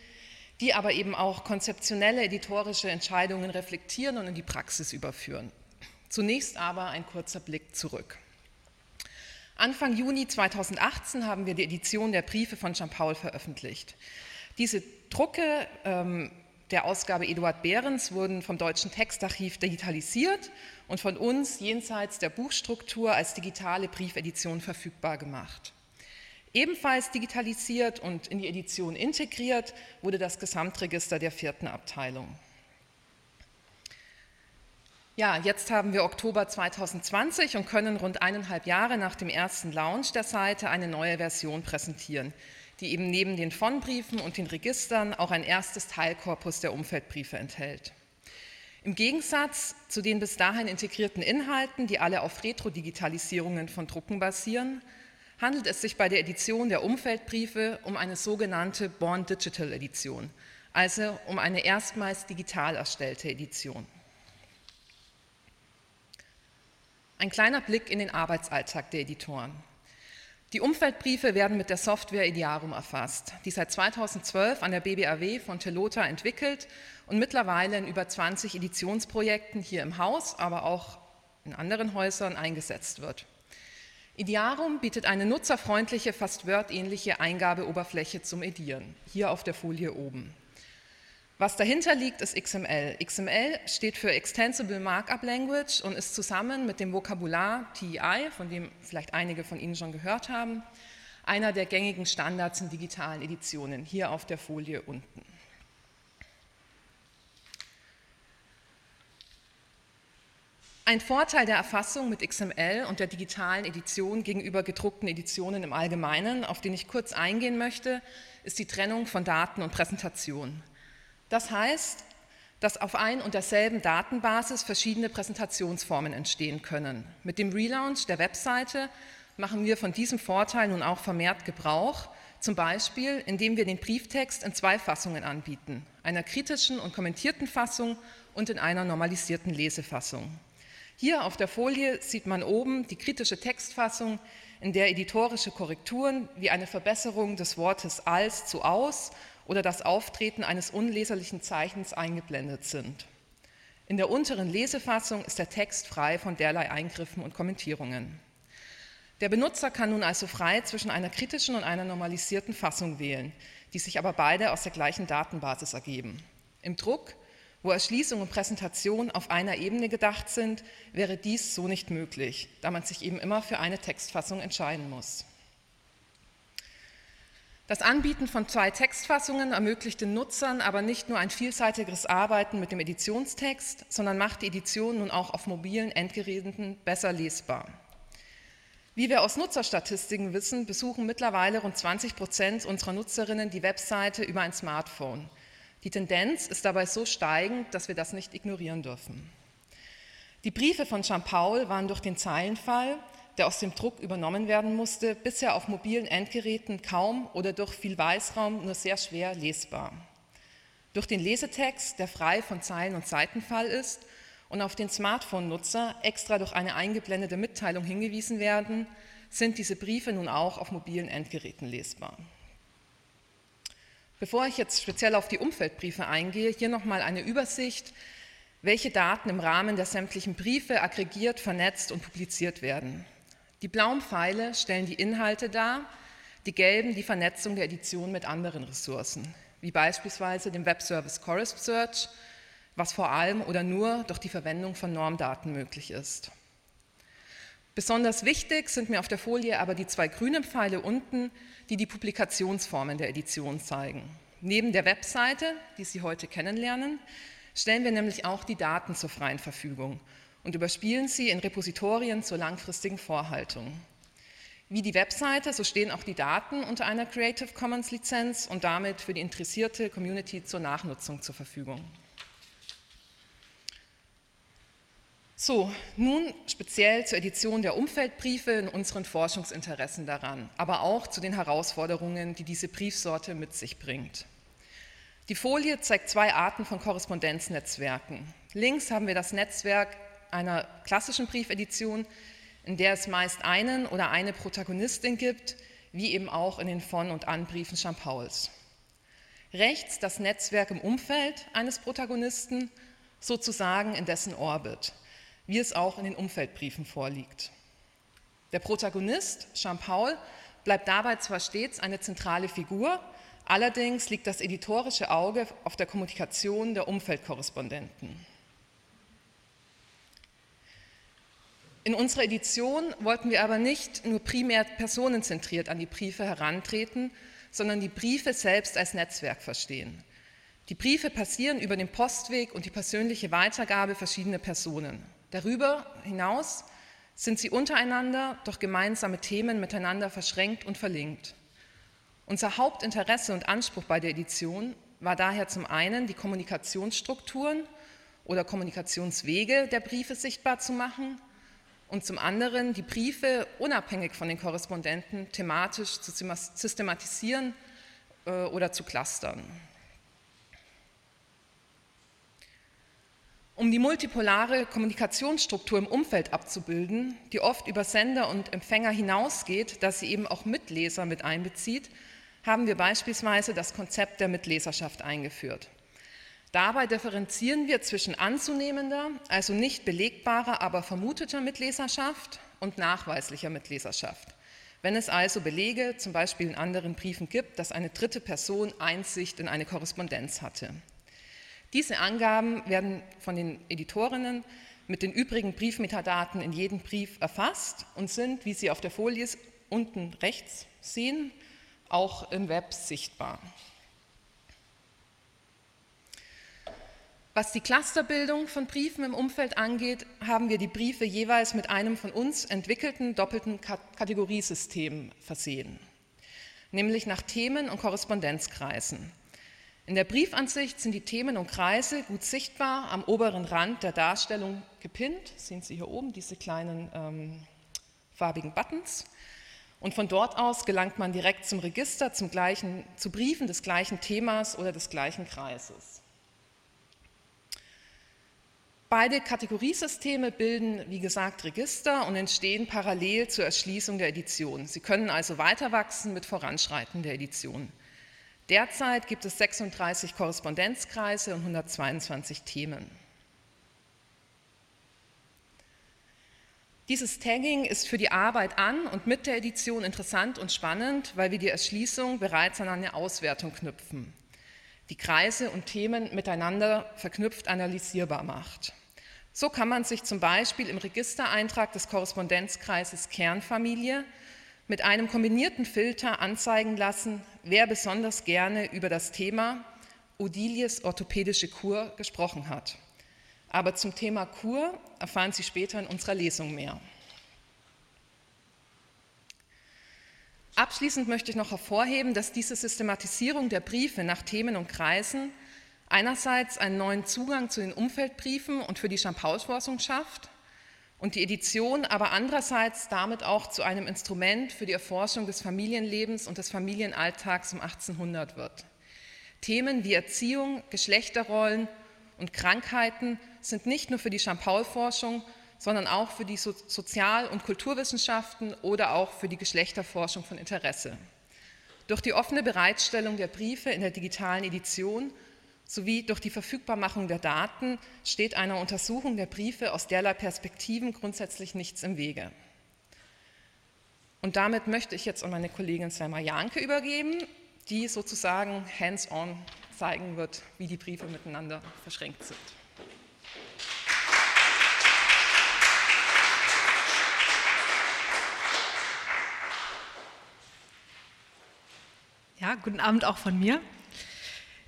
die aber eben auch konzeptionelle editorische Entscheidungen reflektieren und in die Praxis überführen. Zunächst aber ein kurzer Blick zurück. Anfang Juni 2018 haben wir die Edition der Briefe von Jean-Paul veröffentlicht. Diese Drucke ähm, der Ausgabe Eduard Behrens wurden vom Deutschen Textarchiv digitalisiert und von uns jenseits der Buchstruktur als digitale Briefedition verfügbar gemacht. Ebenfalls digitalisiert und in die Edition integriert wurde das Gesamtregister der vierten Abteilung. Ja, jetzt haben wir Oktober 2020 und können rund eineinhalb Jahre nach dem ersten Launch der Seite eine neue Version präsentieren, die eben neben den Von-Briefen und den Registern auch ein erstes Teilkorpus der Umfeldbriefe enthält. Im Gegensatz zu den bis dahin integrierten Inhalten, die alle auf Retro-Digitalisierungen von Drucken basieren, handelt es sich bei der Edition der Umfeldbriefe um eine sogenannte Born Digital Edition, also um eine erstmals digital erstellte Edition. Ein kleiner Blick in den Arbeitsalltag der Editoren. Die Umfeldbriefe werden mit der Software Idearum erfasst, die seit 2012 an der BBAW von Telota entwickelt und mittlerweile in über 20 Editionsprojekten hier im Haus, aber auch in anderen Häusern eingesetzt wird. Idearum bietet eine nutzerfreundliche, fast Word-ähnliche Eingabeoberfläche zum Edieren, hier auf der Folie oben. Was dahinter liegt, ist XML. XML steht für Extensible Markup Language und ist zusammen mit dem Vokabular TEI, von dem vielleicht einige von Ihnen schon gehört haben, einer der gängigen Standards in digitalen Editionen, hier auf der Folie unten. Ein Vorteil der Erfassung mit XML und der digitalen Edition gegenüber gedruckten Editionen im Allgemeinen, auf den ich kurz eingehen möchte, ist die Trennung von Daten und Präsentation. Das heißt, dass auf ein und derselben Datenbasis verschiedene Präsentationsformen entstehen können. Mit dem Relaunch der Webseite machen wir von diesem Vorteil nun auch vermehrt Gebrauch, zum Beispiel indem wir den Brieftext in zwei Fassungen anbieten, einer kritischen und kommentierten Fassung und in einer normalisierten Lesefassung. Hier auf der Folie sieht man oben die kritische Textfassung, in der editorische Korrekturen wie eine Verbesserung des Wortes als zu aus oder das Auftreten eines unleserlichen Zeichens eingeblendet sind. In der unteren Lesefassung ist der Text frei von derlei Eingriffen und Kommentierungen. Der Benutzer kann nun also frei zwischen einer kritischen und einer normalisierten Fassung wählen, die sich aber beide aus der gleichen Datenbasis ergeben. Im Druck, wo Erschließung und Präsentation auf einer Ebene gedacht sind, wäre dies so nicht möglich, da man sich eben immer für eine Textfassung entscheiden muss. Das Anbieten von zwei Textfassungen ermöglicht den Nutzern aber nicht nur ein vielseitigeres Arbeiten mit dem Editionstext, sondern macht die Edition nun auch auf mobilen Endgeräten besser lesbar. Wie wir aus Nutzerstatistiken wissen, besuchen mittlerweile rund 20 Prozent unserer Nutzerinnen die Webseite über ein Smartphone. Die Tendenz ist dabei so steigend, dass wir das nicht ignorieren dürfen. Die Briefe von Jean-Paul waren durch den Zeilenfall der aus dem Druck übernommen werden musste, bisher auf mobilen Endgeräten kaum oder durch viel Weißraum nur sehr schwer lesbar. Durch den Lesetext, der frei von Zeilen und Seitenfall ist und auf den Smartphone-Nutzer extra durch eine eingeblendete Mitteilung hingewiesen werden, sind diese Briefe nun auch auf mobilen Endgeräten lesbar. Bevor ich jetzt speziell auf die Umfeldbriefe eingehe, hier nochmal eine Übersicht, welche Daten im Rahmen der sämtlichen Briefe aggregiert, vernetzt und publiziert werden. Die blauen Pfeile stellen die Inhalte dar, die gelben die Vernetzung der Edition mit anderen Ressourcen, wie beispielsweise dem Webservice Chorus Search, was vor allem oder nur durch die Verwendung von Normdaten möglich ist. Besonders wichtig sind mir auf der Folie aber die zwei grünen Pfeile unten, die die Publikationsformen der Edition zeigen. Neben der Webseite, die Sie heute kennenlernen, stellen wir nämlich auch die Daten zur freien Verfügung und überspielen sie in Repositorien zur langfristigen Vorhaltung. Wie die Webseite, so stehen auch die Daten unter einer Creative Commons Lizenz und damit für die interessierte Community zur Nachnutzung zur Verfügung. So, nun speziell zur Edition der Umfeldbriefe in unseren Forschungsinteressen daran, aber auch zu den Herausforderungen, die diese Briefsorte mit sich bringt. Die Folie zeigt zwei Arten von Korrespondenznetzwerken. Links haben wir das Netzwerk einer klassischen Briefedition, in der es meist einen oder eine Protagonistin gibt, wie eben auch in den Von- und Anbriefen Jean-Pauls. Rechts das Netzwerk im Umfeld eines Protagonisten, sozusagen in dessen Orbit, wie es auch in den Umfeldbriefen vorliegt. Der Protagonist, Jean-Paul, bleibt dabei zwar stets eine zentrale Figur, allerdings liegt das editorische Auge auf der Kommunikation der Umfeldkorrespondenten. In unserer Edition wollten wir aber nicht nur primär personenzentriert an die Briefe herantreten, sondern die Briefe selbst als Netzwerk verstehen. Die Briefe passieren über den Postweg und die persönliche Weitergabe verschiedener Personen. Darüber hinaus sind sie untereinander durch gemeinsame Themen miteinander verschränkt und verlinkt. Unser Hauptinteresse und Anspruch bei der Edition war daher zum einen, die Kommunikationsstrukturen oder Kommunikationswege der Briefe sichtbar zu machen – und zum anderen die Briefe unabhängig von den Korrespondenten thematisch zu systematisieren äh, oder zu clustern. Um die multipolare Kommunikationsstruktur im Umfeld abzubilden, die oft über Sender und Empfänger hinausgeht, dass sie eben auch Mitleser mit einbezieht, haben wir beispielsweise das Konzept der Mitleserschaft eingeführt. Dabei differenzieren wir zwischen anzunehmender, also nicht belegbarer, aber vermuteter Mitleserschaft und nachweislicher Mitleserschaft. Wenn es also Belege, zum Beispiel in anderen Briefen gibt, dass eine dritte Person Einsicht in eine Korrespondenz hatte. Diese Angaben werden von den Editorinnen mit den übrigen Briefmetadaten in jedem Brief erfasst und sind, wie Sie auf der Folie unten rechts sehen, auch im Web sichtbar. Was die Clusterbildung von Briefen im Umfeld angeht, haben wir die Briefe jeweils mit einem von uns entwickelten doppelten Kategoriesystem versehen, nämlich nach Themen und Korrespondenzkreisen. In der Briefansicht sind die Themen und Kreise gut sichtbar am oberen Rand der Darstellung gepinnt. Sehen Sie hier oben diese kleinen ähm, farbigen Buttons. Und von dort aus gelangt man direkt zum Register, zum gleichen, zu Briefen des gleichen Themas oder des gleichen Kreises. Beide Kategoriesysteme bilden, wie gesagt, Register und entstehen parallel zur Erschließung der Edition. Sie können also weiter wachsen mit Voranschreiten der Edition. Derzeit gibt es 36 Korrespondenzkreise und 122 Themen. Dieses Tagging ist für die Arbeit an und mit der Edition interessant und spannend, weil wir die Erschließung bereits an eine Auswertung knüpfen, die Kreise und Themen miteinander verknüpft analysierbar macht. So kann man sich zum Beispiel im Registereintrag des Korrespondenzkreises Kernfamilie mit einem kombinierten Filter anzeigen lassen, wer besonders gerne über das Thema Odilies orthopädische Kur gesprochen hat. Aber zum Thema Kur erfahren Sie später in unserer Lesung mehr. Abschließend möchte ich noch hervorheben, dass diese Systematisierung der Briefe nach Themen und Kreisen einerseits einen neuen Zugang zu den Umfeldbriefen und für die Jean-Paul-Forschung schafft und die Edition aber andererseits damit auch zu einem Instrument für die Erforschung des Familienlebens und des Familienalltags um 1800 wird. Themen wie Erziehung, Geschlechterrollen und Krankheiten sind nicht nur für die Jean-Paul-Forschung, sondern auch für die so Sozial- und Kulturwissenschaften oder auch für die Geschlechterforschung von Interesse. Durch die offene Bereitstellung der Briefe in der digitalen Edition sowie durch die Verfügbarmachung der Daten steht einer Untersuchung der Briefe aus derlei Perspektiven grundsätzlich nichts im Wege. Und damit möchte ich jetzt an meine Kollegin Selma Janke übergeben, die sozusagen hands-on zeigen wird, wie die Briefe miteinander verschränkt sind.
Ja, guten Abend auch von mir.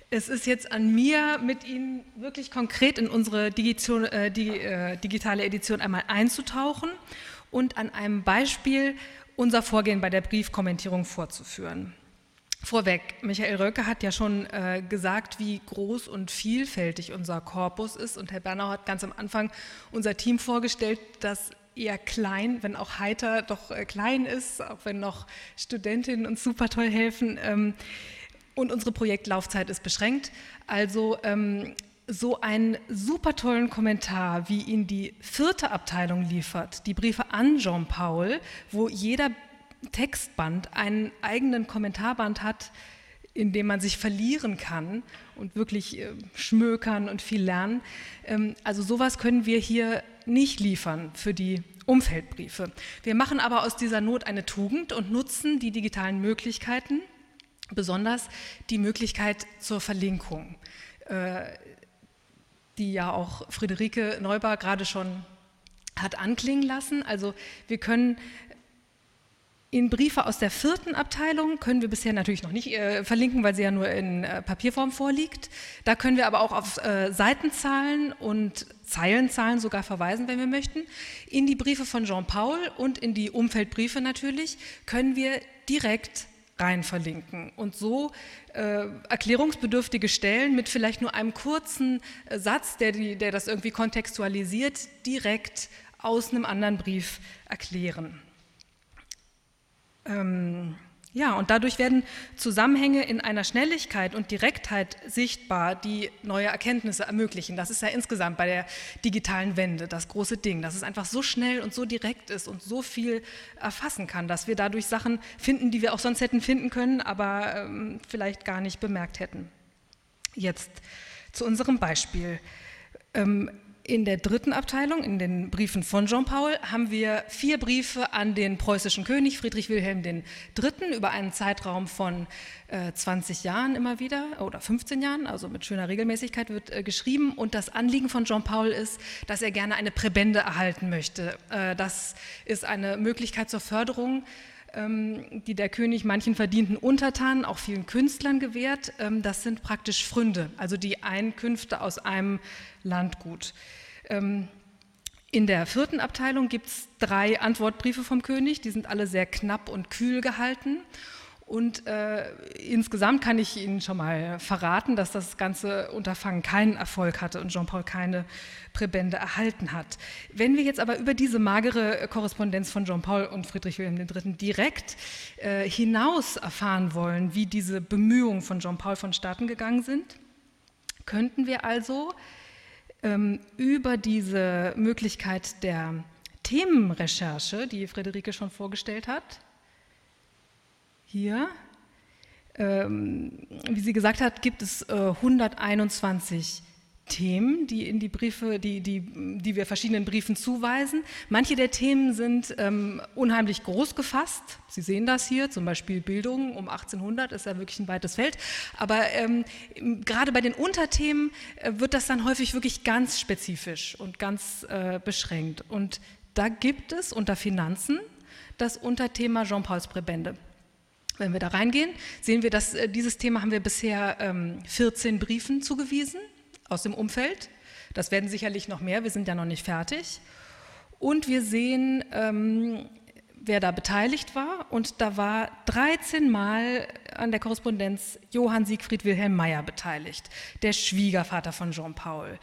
Es ist jetzt an mir, mit Ihnen wirklich konkret in unsere Edition, äh, die, äh, digitale Edition einmal einzutauchen und an einem Beispiel unser Vorgehen bei der Briefkommentierung vorzuführen. Vorweg, Michael Röcke hat ja schon äh, gesagt, wie groß und vielfältig unser Korpus ist. Und Herr Bernau hat ganz am Anfang unser Team vorgestellt, das eher klein, wenn auch heiter, doch äh, klein ist, auch wenn noch Studentinnen uns super toll helfen. Ähm, und unsere Projektlaufzeit ist beschränkt. Also ähm, so einen super tollen Kommentar, wie ihn die vierte Abteilung liefert, die Briefe an Jean-Paul, wo jeder Textband einen eigenen Kommentarband hat, in dem man sich verlieren kann und wirklich äh, schmökern und viel lernen. Ähm, also sowas können wir hier nicht liefern für die Umfeldbriefe. Wir machen aber aus dieser Not eine Tugend und nutzen die digitalen Möglichkeiten, besonders die Möglichkeit zur Verlinkung, äh, die ja auch Friederike Neubauer gerade schon hat anklingen lassen. Also wir können in Briefe aus der vierten Abteilung können wir bisher natürlich noch nicht äh, verlinken, weil sie ja nur in äh, Papierform vorliegt. Da können wir aber auch auf äh, Seitenzahlen und Zeilenzahlen sogar verweisen, wenn wir möchten. In die Briefe von Jean-Paul und in die Umfeldbriefe natürlich können wir direkt rein verlinken und so äh, erklärungsbedürftige Stellen mit vielleicht nur einem kurzen äh, Satz, der, die, der das irgendwie kontextualisiert, direkt aus einem anderen Brief erklären. Ähm, ja, und dadurch werden Zusammenhänge in einer Schnelligkeit und Direktheit sichtbar, die neue Erkenntnisse ermöglichen. Das ist ja insgesamt bei der digitalen Wende das große Ding, dass es einfach so schnell und so direkt ist und so viel erfassen kann, dass wir dadurch Sachen finden, die wir auch sonst hätten finden können, aber ähm, vielleicht gar nicht bemerkt hätten. Jetzt zu unserem Beispiel. Ähm, in der dritten Abteilung, in den Briefen von Jean-Paul, haben wir vier Briefe an den preußischen König Friedrich Wilhelm III. über einen Zeitraum von äh, 20 Jahren immer wieder oder 15 Jahren, also mit schöner Regelmäßigkeit wird äh, geschrieben. Und das Anliegen von Jean-Paul ist, dass er gerne eine Präbende erhalten möchte. Äh, das ist eine Möglichkeit zur Förderung die der König manchen verdienten Untertanen, auch vielen Künstlern gewährt. Ähm, das sind praktisch Fründe, also die Einkünfte aus einem Landgut. Ähm, in der vierten Abteilung gibt es drei Antwortbriefe vom König, die sind alle sehr knapp und kühl gehalten. Und äh, insgesamt kann ich Ihnen schon mal verraten, dass das ganze Unterfangen keinen Erfolg hatte und Jean-Paul keine Präbende erhalten hat. Wenn wir jetzt aber über diese magere Korrespondenz von Jean-Paul und Friedrich Wilhelm III. direkt äh, hinaus erfahren wollen, wie diese Bemühungen von Jean-Paul vonstatten gegangen sind, könnten wir also ähm, über diese Möglichkeit der Themenrecherche, die Friederike schon vorgestellt hat, hier, ähm, wie sie gesagt hat, gibt es äh, 121 Themen, die in die Briefe, die, die, die wir verschiedenen Briefen zuweisen. Manche der Themen sind ähm, unheimlich groß gefasst. Sie sehen das hier, zum Beispiel Bildung um 1800 ist ja wirklich ein weites Feld. Aber ähm, gerade bei den Unterthemen äh, wird das dann häufig wirklich ganz spezifisch und ganz äh, beschränkt. Und da gibt es unter Finanzen das Unterthema Jean-Pauls Präbende. Wenn wir da reingehen, sehen wir, dass äh, dieses Thema haben wir bisher ähm, 14 Briefen zugewiesen aus dem Umfeld. Das werden sicherlich noch mehr, wir sind ja noch nicht fertig. Und wir sehen, ähm, wer da beteiligt war. Und da war 13 Mal an der Korrespondenz Johann Siegfried Wilhelm Meyer beteiligt, der Schwiegervater von Jean-Paul.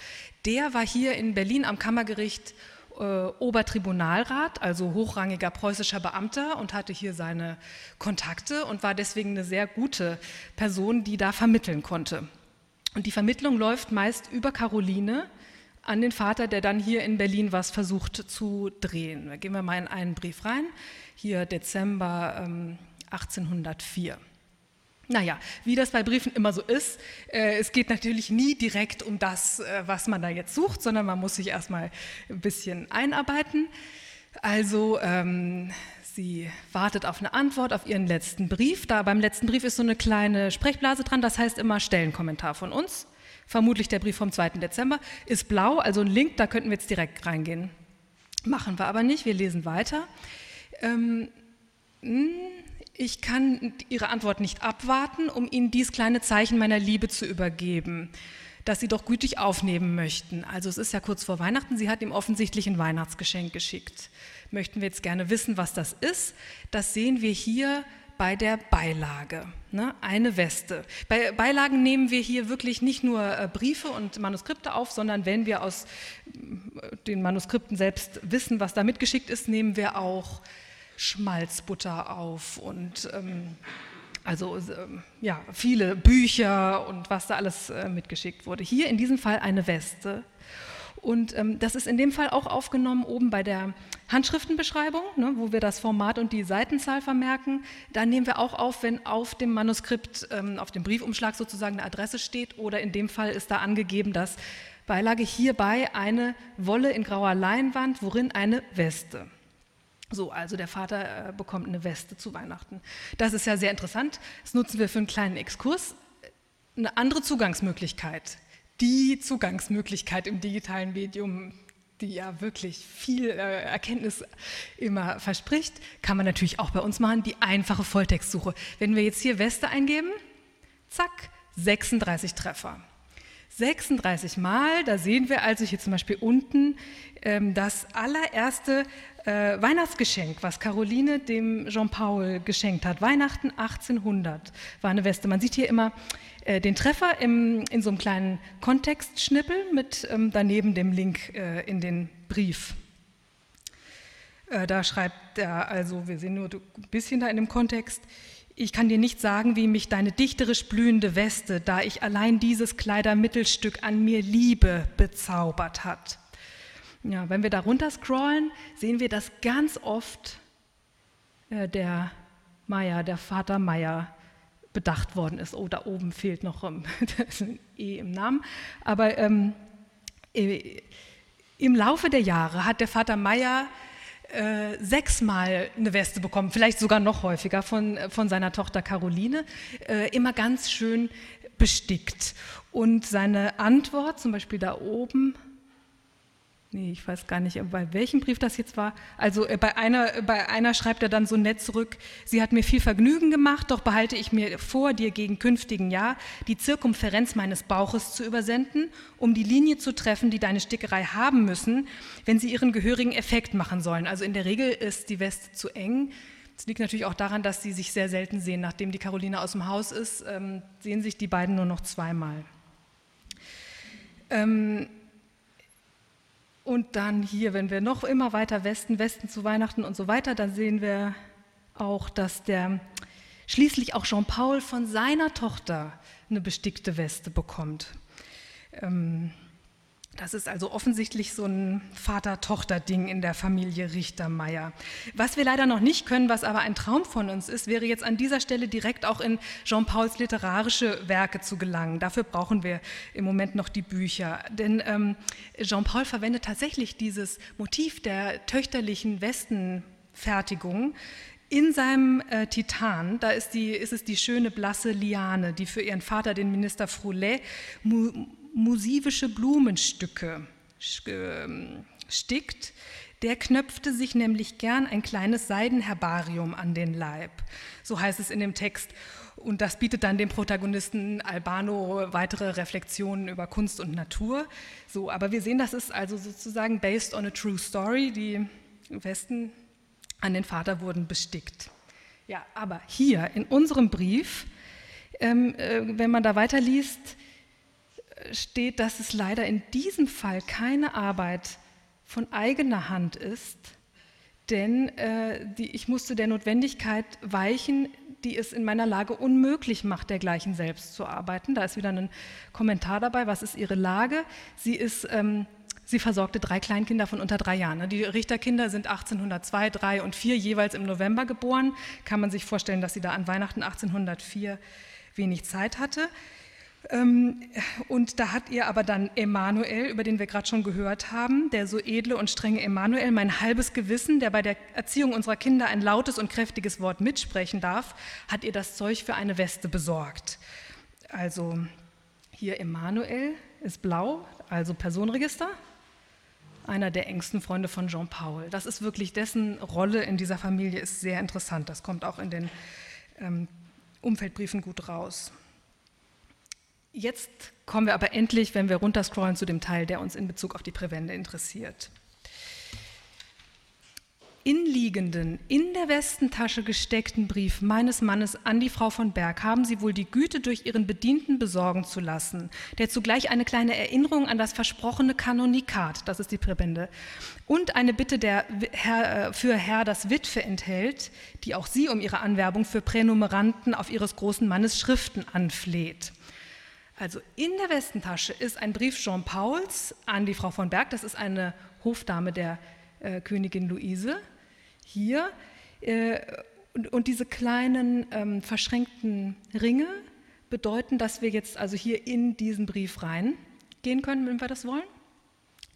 Der war hier in Berlin am Kammergericht äh, Obertribunalrat, also hochrangiger preußischer Beamter und hatte hier seine Kontakte und war deswegen eine sehr gute Person, die da vermitteln konnte. Und die Vermittlung läuft meist über Caroline an den Vater, der dann hier in Berlin was versucht zu drehen. Da gehen wir mal in einen Brief rein, hier Dezember ähm, 1804. Naja, wie das bei Briefen immer so ist, äh, es geht natürlich nie direkt um das, äh, was man da jetzt sucht, sondern man muss sich erstmal ein bisschen einarbeiten. Also ähm, sie wartet auf eine Antwort auf ihren letzten Brief. Da beim letzten Brief ist so eine kleine Sprechblase dran, das heißt immer Stellenkommentar von uns. Vermutlich der Brief vom 2. Dezember ist blau, also ein Link, da könnten wir jetzt direkt reingehen. Machen wir aber nicht, wir lesen weiter. Ähm, hm, ich kann Ihre Antwort nicht abwarten, um Ihnen dies kleine Zeichen meiner Liebe zu übergeben, das Sie doch gütig aufnehmen möchten. Also es ist ja kurz vor Weihnachten, sie hat ihm offensichtlich ein Weihnachtsgeschenk geschickt. Möchten wir jetzt gerne wissen, was das ist? Das sehen wir hier bei der Beilage, ne? eine Weste. Bei Beilagen nehmen wir hier wirklich nicht nur äh, Briefe und Manuskripte auf, sondern wenn wir aus äh, den Manuskripten selbst wissen, was da mitgeschickt ist, nehmen wir auch Schmalzbutter auf und ähm, also ähm, ja, viele Bücher und was da alles äh, mitgeschickt wurde. Hier in diesem Fall eine Weste. Und ähm, das ist in dem Fall auch aufgenommen oben bei der Handschriftenbeschreibung, ne, wo wir das Format und die Seitenzahl vermerken. Da nehmen wir auch auf, wenn auf dem Manuskript, ähm, auf dem Briefumschlag sozusagen eine Adresse steht oder in dem Fall ist da angegeben, dass Beilage hierbei eine Wolle in grauer Leinwand, worin eine Weste. So, also der Vater äh, bekommt eine Weste zu Weihnachten. Das ist ja sehr interessant. Das nutzen wir für einen kleinen Exkurs. Eine andere Zugangsmöglichkeit, die Zugangsmöglichkeit im digitalen Medium die ja wirklich viel äh, Erkenntnis immer verspricht, kann man natürlich auch bei uns machen, die einfache Volltextsuche. Wenn wir jetzt hier Weste eingeben, zack, 36 Treffer. 36 Mal, da sehen wir also hier zum Beispiel unten ähm, das allererste äh, Weihnachtsgeschenk, was Caroline dem Jean-Paul geschenkt hat. Weihnachten 1800 war eine Weste. Man sieht hier immer äh, den Treffer im, in so einem kleinen Kontextschnippel mit ähm, daneben dem Link äh, in den Brief. Äh, da schreibt er also, wir sehen nur ein bisschen da in dem Kontext, ich kann dir nicht sagen, wie mich deine dichterisch blühende Weste, da ich allein dieses Kleidermittelstück an mir Liebe bezaubert hat. Ja, wenn wir da runter scrollen, sehen wir, dass ganz oft äh, der Meier, der Vater Meier, bedacht worden ist. Oh, da oben fehlt noch ähm, ein E im Namen. Aber ähm, äh, im Laufe der Jahre hat der Vater Meier äh, sechsmal eine Weste bekommen, vielleicht sogar noch häufiger von, von seiner Tochter Caroline, äh, immer ganz schön bestickt. Und seine Antwort, zum Beispiel da oben, nee, ich weiß gar nicht, bei welchem Brief das jetzt war. Also äh, bei einer, bei einer schreibt er dann so nett zurück, sie hat mir viel Vergnügen gemacht, doch behalte ich mir vor, dir gegen künftigen Jahr die Zirkumferenz meines Bauches zu übersenden, um die Linie zu treffen, die deine Stickerei haben müssen, wenn sie ihren gehörigen Effekt machen sollen. Also in der Regel ist die Weste zu eng. Es liegt natürlich auch daran, dass sie sich sehr selten sehen. Nachdem die Caroline aus dem Haus ist, ähm, sehen sich die beiden nur noch zweimal. Ähm, und dann hier, wenn wir noch immer weiter Westen, Westen zu Weihnachten und so weiter, dann sehen wir auch, dass der schließlich auch Jean-Paul von seiner Tochter eine bestickte Weste bekommt. Ähm, das ist also offensichtlich so ein Vater-Tochter-Ding in der Familie Richtermeier. Was wir leider noch nicht können, was aber ein Traum von uns ist, wäre jetzt an dieser Stelle direkt auch in Jean-Pauls literarische Werke zu gelangen. Dafür brauchen wir im Moment noch die Bücher. Denn ähm, Jean-Paul verwendet tatsächlich dieses Motiv der töchterlichen Westenfertigung in seinem äh, Titan, da ist, die, ist, es die schöne blasse Liane, die für ihren Vater, den Minister Froulet, musivische Blumenstücke ähm, stickt. Der knöpfte sich nämlich gern ein kleines Seidenherbarium an den Leib. So heißt es in dem Text. Und das bietet dann dem Protagonisten Albano weitere Reflexionen über Kunst und Natur. So, aber wir sehen, das ist also sozusagen based on a true story. Die Westen an den Vater wurden bestickt. Ja, aber hier in unserem Brief, ähm, äh, wenn man da weiterliest, steht, dass es leider in diesem Fall keine Arbeit von eigener Hand ist, denn äh, die, ich musste der Notwendigkeit weichen, die es in meiner Lage unmöglich macht, dergleichen selbst zu arbeiten. Da ist wieder ein Kommentar dabei. Was ist ihre Lage? Sie ist ähm, Sie versorgte drei Kleinkinder von unter drei Jahren. Die Richterkinder sind 1802, 3 und 4 jeweils im November geboren. Kann man sich vorstellen, dass sie da an Weihnachten 1804 wenig Zeit hatte. Ähm, und da hat ihr aber dann Emanuel, über den wir gerade schon gehört haben, der so edle und strenge Emanuel, mein halbes Gewissen, der bei der Erziehung unserer Kinder ein lautes und kräftiges Wort mitsprechen darf, hat ihr das Zeug für eine Weste besorgt. Also hier Emanuel ist blau, also Personenregister, einer der engsten Freunde von Jean Paul. Das ist wirklich dessen Rolle in dieser Familie ist sehr interessant. Das kommt auch in den ähm, Umfeldbriefen gut raus. Jetzt kommen wir aber endlich, wenn wir runterscrollen, zu dem Teil, der uns in Bezug auf die Prävende interessiert. inliegenden, in der Westentasche gesteckten Brief meines Mannes an die Frau von Berg haben Sie wohl die Güte durch Ihren Bedienten besorgen zu lassen, der zugleich eine kleine Erinnerung an das versprochene Kanonikat, das ist die Präbende, und eine Bitte der Herr, äh, für Herr das Witwe enthält, die auch Sie um Ihre Anwerbung für Pränumeranten auf Ihres großen Mannes Schriften anfleht. Also in der Westentasche ist ein Brief Jean Pauls an die Frau von Berg, das ist eine Hofdame der äh, Königin Luise, hier. Äh, und, und, diese kleinen ähm, verschränkten Ringe bedeuten, dass wir jetzt also hier in diesen Brief reingehen können, wenn wir das wollen.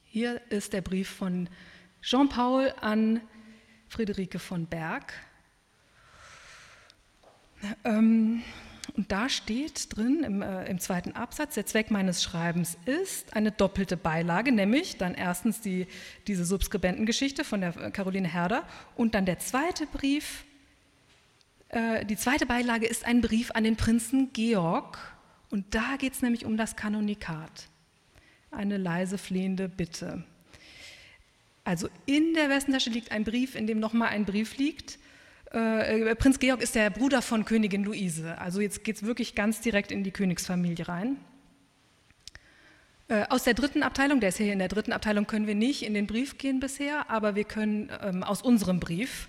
Hier ist der Brief von Jean-Paul an Friederike von Berg. Ähm, und da steht drin im, äh, im, zweiten Absatz, der Zweck meines Schreibens ist eine doppelte Beilage, nämlich dann erstens die, diese Subskribentengeschichte von der äh, Caroline Herder und dann der zweite Brief. Äh, die zweite Beilage ist ein Brief an den Prinzen Georg und da geht es nämlich um das Kanonikat. Eine leise flehende Bitte. Also in der Westentasche liegt ein Brief, in dem nochmal ein Brief liegt äh, Prinz Georg ist der Bruder von Königin Luise. Also jetzt geht es wirklich ganz direkt in die Königsfamilie rein. Äh, aus der dritten Abteilung, der ist hier in der dritten Abteilung, können wir nicht in den Brief gehen bisher, aber wir können ähm, aus unserem Brief,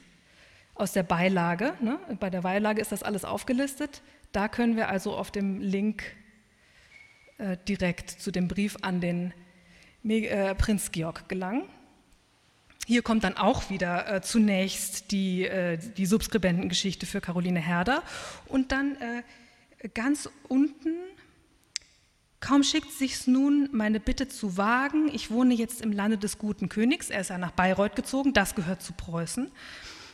aus der Beilage, ne, bei der Beilage ist das alles aufgelistet, da können wir also auf dem Link äh, direkt zu dem Brief an den äh, Prinz Georg gelangen. Hier kommt dann auch wieder äh, zunächst die, äh, die Subskribentengeschichte für Caroline Herder. Und dann äh, ganz unten, kaum schickt sich's nun, meine Bitte zu wagen, ich wohne jetzt im Lande des guten Königs, er ist ja nach Bayreuth gezogen, das gehört zu Preußen,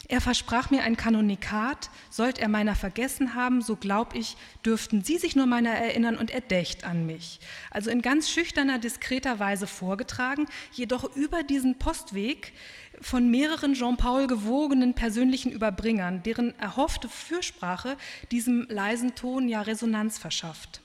er versprach mir ein Kanonikat, sollt er meiner vergessen haben, so glaub ich, dürften Sie sich nur meiner erinnern und er dächt an mich. Also in ganz schüchterner, diskreter Weise vorgetragen, jedoch über diesen Postweg von mehreren Jean-Paul gewogenen persönlichen Überbringern, deren erhoffte Fürsprache diesem leisen Ton ja Resonanz verschafft.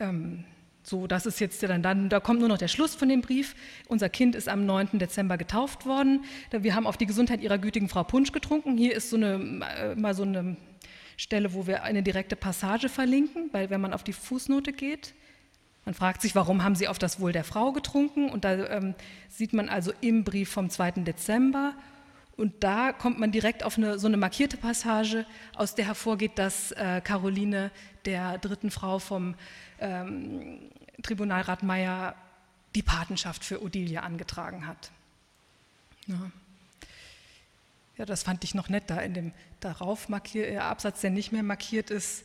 Ähm, so, das ist jetzt dann, dann, da kommt nur noch der Schluss von dem Brief. Unser Kind ist am 9. Dezember getauft worden. Wir haben auf die Gesundheit ihrer gütigen Frau Punsch getrunken. Hier ist so eine, äh, mal so eine Stelle, wo wir eine direkte Passage verlinken, weil wenn man auf die Fußnote geht, man fragt sich, warum haben sie auf das Wohl der Frau getrunken? Und da ähm, sieht man also im Brief vom 2. Dezember, und da kommt man direkt auf eine, so eine markierte Passage, aus der hervorgeht, dass äh, Caroline der dritten Frau vom ähm, Tribunalrat Meyer die Patenschaft für Odilie angetragen hat. Ja. ja. das fand ich noch nett, da in dem darauf markier, äh, Absatz, der nicht mehr markiert ist,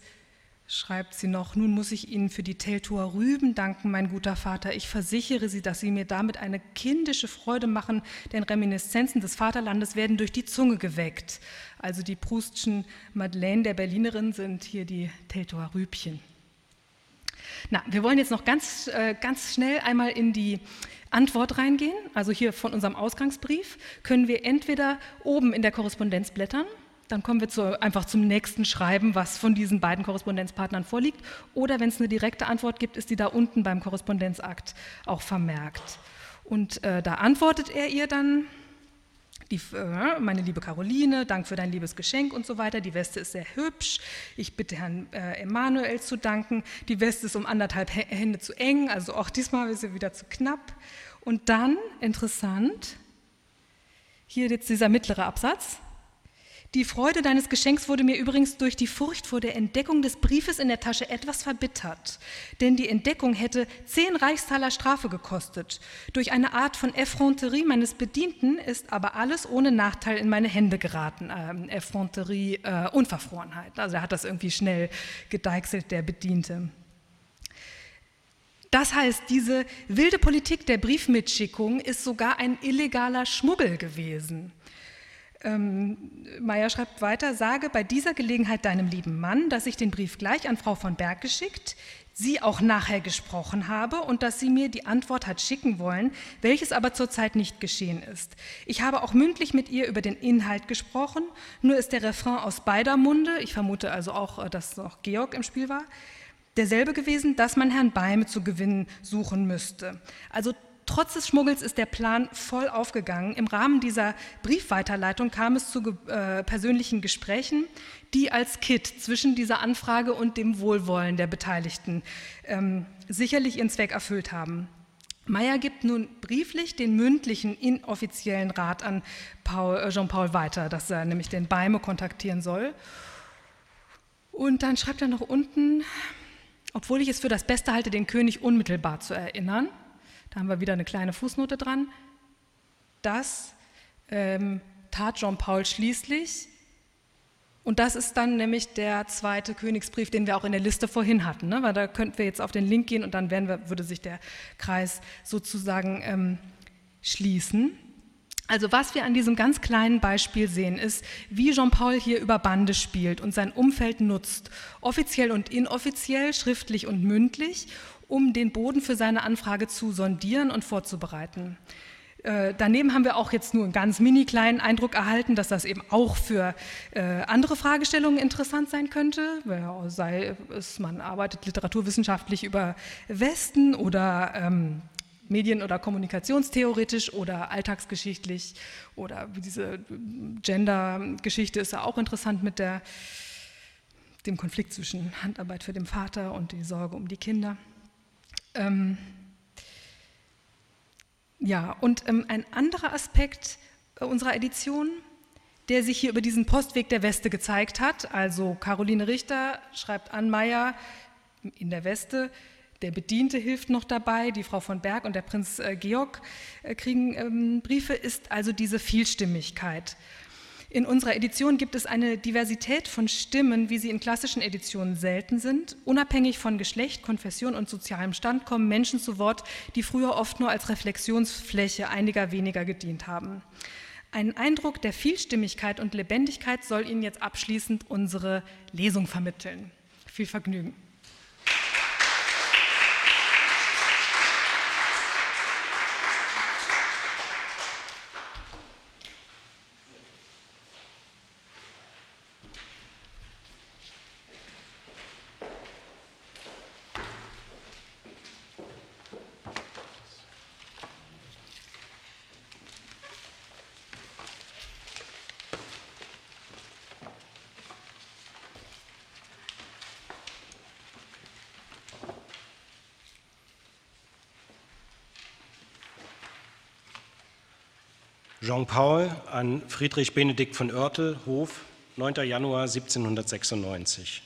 schreibt sie noch, nun muss ich Ihnen für die Teltower Rüben danken, mein guter Vater. Ich versichere Sie, dass Sie mir damit eine kindische Freude machen, denn Reminiszenzen des Vaterlandes werden durch die Zunge geweckt. Also die Proustschen Madeleine der Berlinerin sind hier die Teltower Rübchen. Na, wir wollen jetzt noch ganz, äh, ganz schnell einmal in die Antwort reingehen. Also hier von unserem Ausgangsbrief können wir entweder oben in der Korrespondenz blättern, dann kommen wir zu, einfach zum nächsten Schreiben, was von diesen beiden Korrespondenzpartnern vorliegt. Oder wenn es eine direkte Antwort gibt, ist die da unten beim Korrespondenzakt auch vermerkt. Und äh, da antwortet er ihr dann, die, äh, meine liebe Caroline, Dank für dein liebes Geschenk und so weiter. Die Weste ist sehr hübsch. Ich bitte Herrn äh, Emanuel zu danken. Die Weste ist um anderthalb Hände zu eng, also auch diesmal ist sie wieder zu knapp. Und dann, interessant, hier jetzt dieser mittlere Absatz. Die Freude deines Geschenks wurde mir übrigens durch die Furcht vor der Entdeckung des Briefes in der Tasche etwas verbittert, denn die Entdeckung hätte zehn Reichstaler Strafe gekostet. Durch eine Art von Effronterie meines Bedienten ist aber alles ohne Nachteil in meine Hände geraten. Ähm, Effronterie, äh, Unverfrorenheit. Also er hat das irgendwie schnell gedeichselt, der Bediente. Das heißt, diese wilde Politik der Briefmitschickung ist sogar ein illegaler Schmuggel gewesen. Ähm, Meyer schreibt weiter, sage bei dieser Gelegenheit deinem lieben Mann, dass ich den Brief gleich an Frau von Berg geschickt, sie auch nachher gesprochen habe und dass sie mir die Antwort hat schicken wollen, welches aber zurzeit nicht geschehen ist. Ich habe auch mündlich mit ihr über den Inhalt gesprochen, nur ist der Refrain aus beider Munde, ich vermute also auch, äh, dass noch Georg im Spiel war, derselbe gewesen, dass man Herrn Beime zu gewinnen suchen müsste. Also trotz des Schmuggels ist der Plan voll aufgegangen. Im Rahmen dieser Briefweiterleitung kam es zu äh, persönlichen Gesprächen, die als Kit zwischen dieser Anfrage und dem Wohlwollen der Beteiligten ähm, sicherlich ihren Zweck erfüllt haben. Meyer gibt nun brieflich den mündlichen, inoffiziellen Rat an äh, Jean-Paul weiter, dass er nämlich den Beime kontaktieren soll. Und dann schreibt er noch unten, obwohl ich es für das Beste halte, den König unmittelbar zu erinnern, da haben wir wieder eine kleine Fußnote dran, das ähm, tat Jean-Paul schließlich. Und das ist dann nämlich der zweite Königsbrief, den wir auch in der Liste vorhin hatten. Ne? Weil da könnten wir jetzt auf den Link gehen und dann wir, würde sich der Kreis sozusagen ähm, schließen. Also was wir an diesem ganz kleinen Beispiel sehen, ist, wie Jean-Paul hier über Bande spielt und sein Umfeld nutzt, offiziell und inoffiziell, schriftlich und mündlich, um den Boden für seine Anfrage zu sondieren und vorzubereiten. Äh, daneben haben wir auch jetzt nur einen ganz mini kleinen Eindruck erhalten, dass das eben auch für äh, andere Fragestellungen interessant sein könnte. Sei es, man arbeitet literaturwissenschaftlich über Westen oder ähm, medien- oder kommunikationstheoretisch oder alltagsgeschichtlich oder diese Gender-Geschichte ist ja auch interessant mit der, dem Konflikt zwischen Handarbeit für den Vater und die Sorge um die Kinder. Ähm, ja, und ähm, ein anderer Aspekt äh, unserer Edition, der sich hier über diesen Postweg der Weste gezeigt hat, also Caroline Richter schreibt an Meyer in der Weste, der Bediente hilft noch dabei, die Frau von Berg und der Prinz äh, Georg äh, kriegen ähm, Briefe, ist also diese Vielstimmigkeit. In unserer Edition gibt es eine Diversität von Stimmen, wie sie in klassischen Editionen selten sind. Unabhängig von Geschlecht, Konfession und sozialem Stand kommen Menschen zu Wort, die früher oft nur als Reflexionsfläche einiger weniger gedient haben. Einen Eindruck der Vielstimmigkeit und Lebendigkeit soll Ihnen jetzt abschließend unsere Lesung vermitteln. Viel Vergnügen.
Jean-Paul an Friedrich Benedikt von Oertel, Hof, 9. Januar 1796.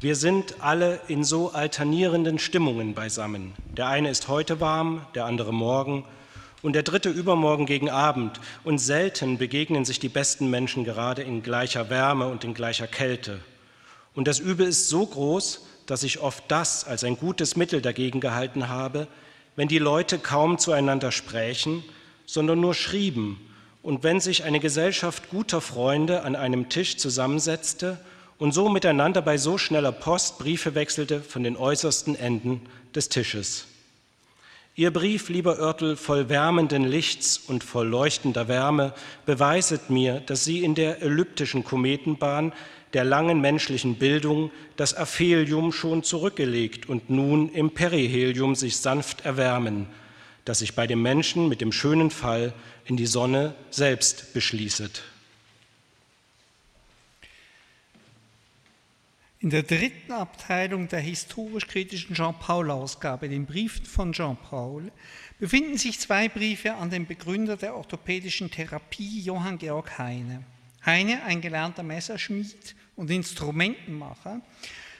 Wir sind alle in so alternierenden Stimmungen beisammen. Der eine ist heute warm, der andere morgen und der dritte übermorgen gegen Abend. Und selten begegnen sich die besten Menschen gerade in gleicher Wärme und in gleicher Kälte. Und das Übel ist so groß, dass ich oft das als ein gutes Mittel dagegen gehalten habe, wenn die Leute kaum zueinander sprechen, sondern nur schrieben. Und wenn sich eine Gesellschaft guter Freunde an einem Tisch zusammensetzte und so miteinander bei so schneller Post Briefe wechselte von den äußersten Enden des Tisches. Ihr Brief, lieber Oertel, voll wärmenden Lichts und voll leuchtender Wärme, beweiset mir, dass Sie in der elliptischen Kometenbahn der langen menschlichen Bildung das Aphelium schon zurückgelegt und nun im Perihelium sich sanft erwärmen, das sich bei dem Menschen mit dem schönen Fall in die Sonne selbst beschließet.
In der dritten Abteilung der historisch-kritischen Jean-Paul-Ausgabe, den Briefen von Jean-Paul, befinden sich zwei Briefe an den Begründer der orthopädischen Therapie, Johann Georg Heine. Heine, ein gelernter Messerschmied und Instrumentenmacher,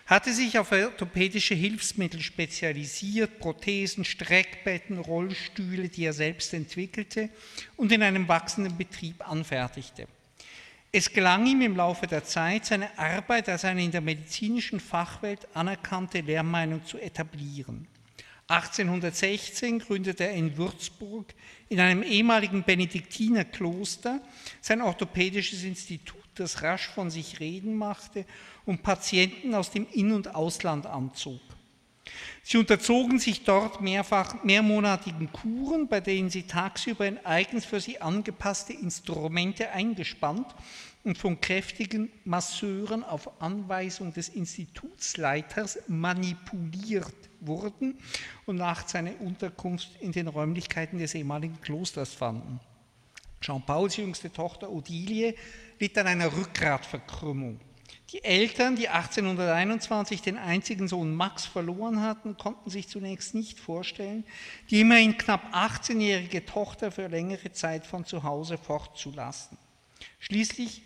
hatte sich auf orthopädische Hilfsmittel spezialisiert, Prothesen, Streckbetten, Rollstühle, die er selbst entwickelte und in einem wachsenden Betrieb anfertigte. Es gelang ihm im Laufe der Zeit, seine Arbeit als eine in der medizinischen Fachwelt anerkannte Lehrmeinung zu etablieren. 1816 gründete er in Würzburg in einem ehemaligen Benediktinerkloster sein orthopädisches Institut, das rasch von sich reden machte und Patienten aus dem In- und Ausland anzog. Sie unterzogen sich dort mehrfach mehrmonatigen Kuren, bei denen sie tagsüber in eigens für sie angepasste Instrumente eingespannt und von kräftigen Masseuren auf Anweisung des Institutsleiters manipuliert wurden und nachts seine Unterkunft in den Räumlichkeiten des ehemaligen Klosters fanden. Jean-Pauls jüngste Tochter Odilie litt an einer Rückgratverkrümmung. Die Eltern, die 1821 den einzigen Sohn Max verloren hatten, konnten sich zunächst nicht vorstellen, die immerhin knapp 18-jährige Tochter für längere Zeit von zu Hause fortzulassen. Schließlich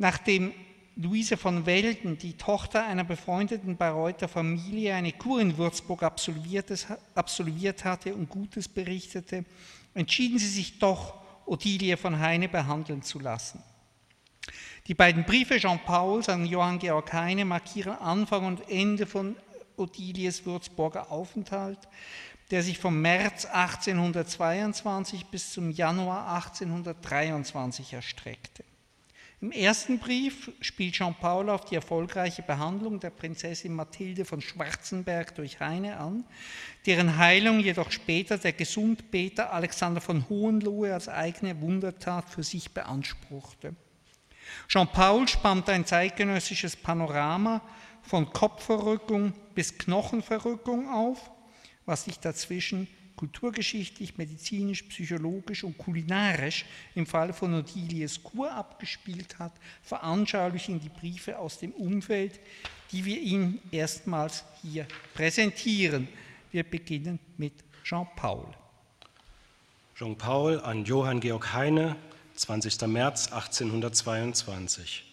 Nachdem Luise von Welden, die Tochter einer befreundeten Bayreuther Familie, eine Kur in Würzburg absolviert hatte und Gutes berichtete, entschieden sie sich doch, Ottilie von Heine behandeln zu lassen. Die beiden Briefe Jean Pauls an Johann Georg Heine markieren Anfang und Ende von Ottilies Würzburger Aufenthalt, der sich vom März 1822 bis zum Januar 1823 erstreckte. Im ersten Brief spielt Jean-Paul auf die erfolgreiche Behandlung der Prinzessin Mathilde von Schwarzenberg durch Heine an, deren Heilung jedoch später der Gesundbeter Alexander von Hohenlohe als eigene Wundertat für sich beanspruchte. Jean-Paul spannt ein zeitgenössisches Panorama von Kopfverrückung bis Knochenverrückung auf, was sich dazwischen kulturgeschichtlich, medizinisch, psychologisch und kulinarisch im Fall von Odilies Kur abgespielt hat, veranschaulichen die Briefe aus dem Umfeld, die wir Ihnen erstmals hier präsentieren. Wir beginnen mit Jean-Paul.
Jean-Paul an Johann Georg Heine, 20. März 1822.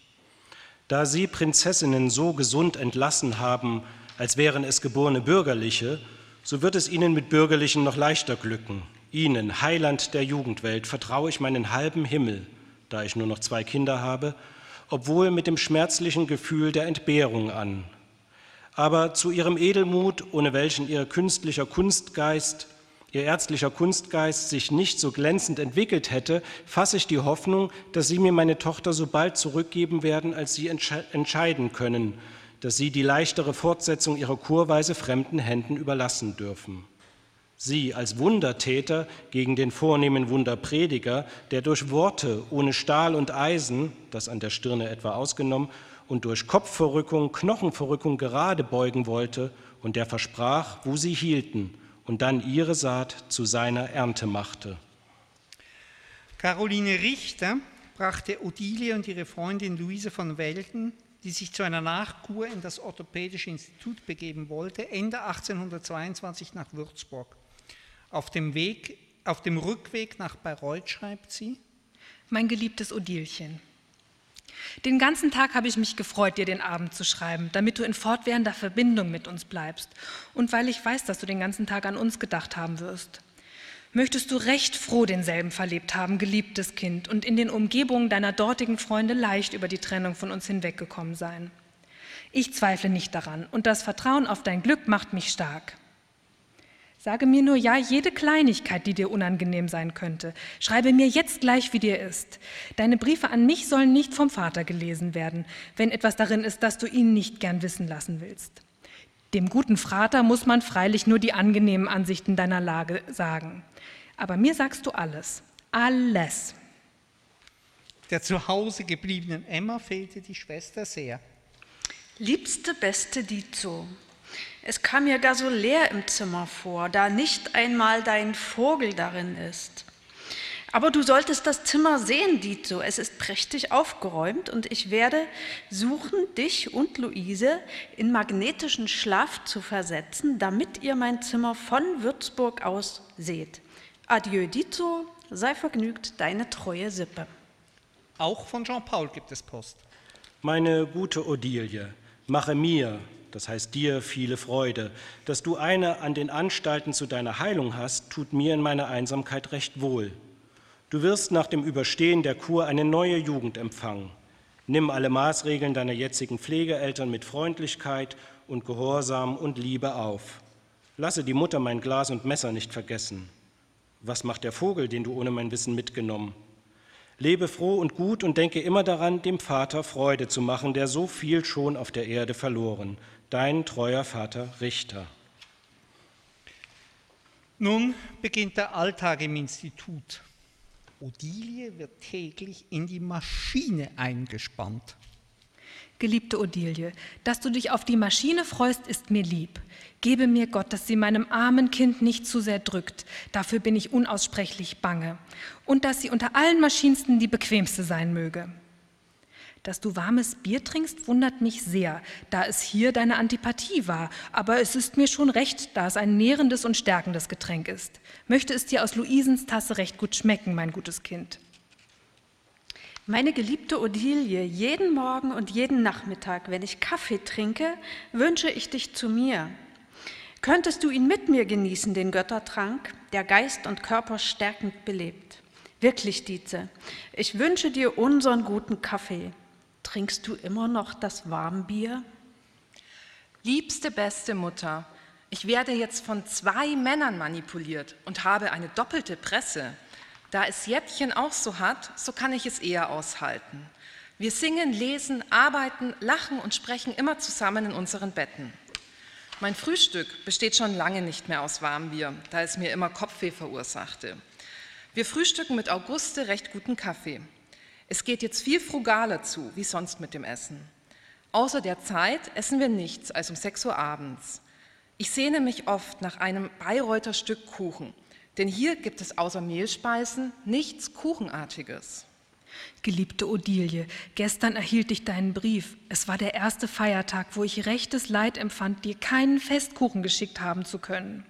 Da Sie Prinzessinnen so gesund entlassen haben, als wären es geborene Bürgerliche, so wird es Ihnen mit Bürgerlichen noch leichter glücken. Ihnen, Heiland der Jugendwelt, vertraue ich meinen halben Himmel, da ich nur noch zwei Kinder habe, obwohl mit dem schmerzlichen Gefühl der Entbehrung an. Aber zu Ihrem Edelmut, ohne welchen Ihr künstlicher Kunstgeist, Ihr ärztlicher Kunstgeist sich nicht so glänzend entwickelt hätte, fasse ich die Hoffnung, dass Sie mir meine Tochter so bald zurückgeben werden, als Sie entscheiden können, dass sie die leichtere Fortsetzung ihrer Kurweise fremden Händen überlassen dürfen. Sie als Wundertäter gegen den vornehmen Wunderprediger, der durch Worte ohne Stahl und Eisen, das an der Stirne etwa ausgenommen, und durch Kopfverrückung, Knochenverrückung gerade beugen wollte und der versprach, wo sie hielten und dann ihre Saat zu seiner Ernte machte.
Caroline Richter brachte Odilie und ihre Freundin Luise von Welden die sich zu einer Nachkur in das Orthopädische Institut begeben wollte, Ende 1822 nach Würzburg. Auf dem, Weg, auf dem Rückweg nach Bayreuth schreibt sie,
Mein geliebtes Odilchen, den ganzen Tag habe ich mich gefreut, dir den Abend zu schreiben, damit du in fortwährender Verbindung mit uns bleibst und weil ich weiß, dass du den ganzen Tag an uns gedacht haben wirst möchtest du recht froh denselben verlebt haben, geliebtes Kind, und in den Umgebungen deiner dortigen Freunde leicht über die Trennung von uns hinweggekommen sein. Ich zweifle nicht daran, und das Vertrauen auf dein Glück macht mich stark. Sage mir nur ja jede Kleinigkeit, die dir unangenehm sein könnte. Schreibe mir jetzt gleich, wie dir ist. Deine Briefe an mich sollen nicht vom Vater gelesen werden, wenn etwas darin ist, das du ihn nicht gern wissen lassen willst. Dem guten Vater muss man freilich nur die angenehmen Ansichten deiner Lage sagen. Aber mir sagst du alles. Alles.
Der zu Hause gebliebenen Emma fehlte die Schwester sehr.
Liebste, beste Dito, es kam mir gar so leer im Zimmer vor, da nicht einmal dein Vogel darin ist. Aber du solltest das Zimmer sehen, Dito. Es ist prächtig aufgeräumt und ich werde suchen, dich und Luise in magnetischen Schlaf zu versetzen, damit ihr mein Zimmer von Würzburg aus seht. Adieu, Dito. Sei vergnügt, deine treue Sippe.
Auch von Jean-Paul gibt es Post.
Meine gute Odilie, mache mir, das heißt dir, viele Freude. Dass du eine an den Anstalten zu deiner Heilung hast, tut mir in meiner Einsamkeit recht wohl. Du wirst nach dem Überstehen der Kur eine neue Jugend empfangen. Nimm alle Maßregeln deiner jetzigen Pflegeeltern mit Freundlichkeit und Gehorsam und Liebe auf. Lasse die Mutter mein Glas und Messer nicht vergessen. Was macht der Vogel, den du ohne mein Wissen mitgenommen? Lebe froh und gut und denke immer daran, dem Vater Freude zu machen, der so viel schon auf der Erde verloren. Dein treuer Vater Richter.
Nun beginnt der Alltag im Institut. Odilie wird täglich in die Maschine eingespannt.
Geliebte Odilie, dass du dich auf die Maschine freust, ist mir lieb. Gebe mir Gott, dass sie meinem armen Kind nicht zu sehr drückt. Dafür bin ich unaussprechlich bange. Und dass sie unter allen Maschinsten die bequemste sein möge. Dass du warmes Bier trinkst, wundert mich sehr, da es hier deine Antipathie war. Aber es ist mir schon recht, da es ein nährendes und stärkendes Getränk ist. Möchte es dir aus Luisens Tasse recht gut schmecken, mein gutes Kind.
Meine geliebte Odilie, jeden Morgen und jeden Nachmittag, wenn ich Kaffee trinke, wünsche ich dich zu mir. Könntest du ihn mit mir genießen, den Göttertrank, der Geist und Körper stärkend belebt? Wirklich, Dietze, ich wünsche dir unseren guten Kaffee. Trinkst du immer noch das Warmbier?
Liebste, beste Mutter, ich werde jetzt von zwei Männern manipuliert und habe eine doppelte Presse. Da es Jettchen auch so hat, so kann ich es eher aushalten. Wir singen, lesen, arbeiten, lachen und sprechen immer zusammen in unseren Betten. Mein Frühstück besteht schon lange nicht mehr aus Warmbier, da es mir immer Kopfweh verursachte. Wir frühstücken mit Auguste recht guten Kaffee. Es geht jetzt viel frugaler zu, wie sonst mit dem Essen. Außer der Zeit essen wir nichts als um 6 Uhr abends. Ich sehne mich oft nach einem Bayreuther Stück Kuchen denn hier gibt es außer Mehlspeisen nichts Kuchenartiges.
Geliebte Odilie, gestern erhielt ich deinen Brief. Es war der erste Feiertag, wo ich rechtes Leid empfand, dir keinen Festkuchen geschickt haben zu können.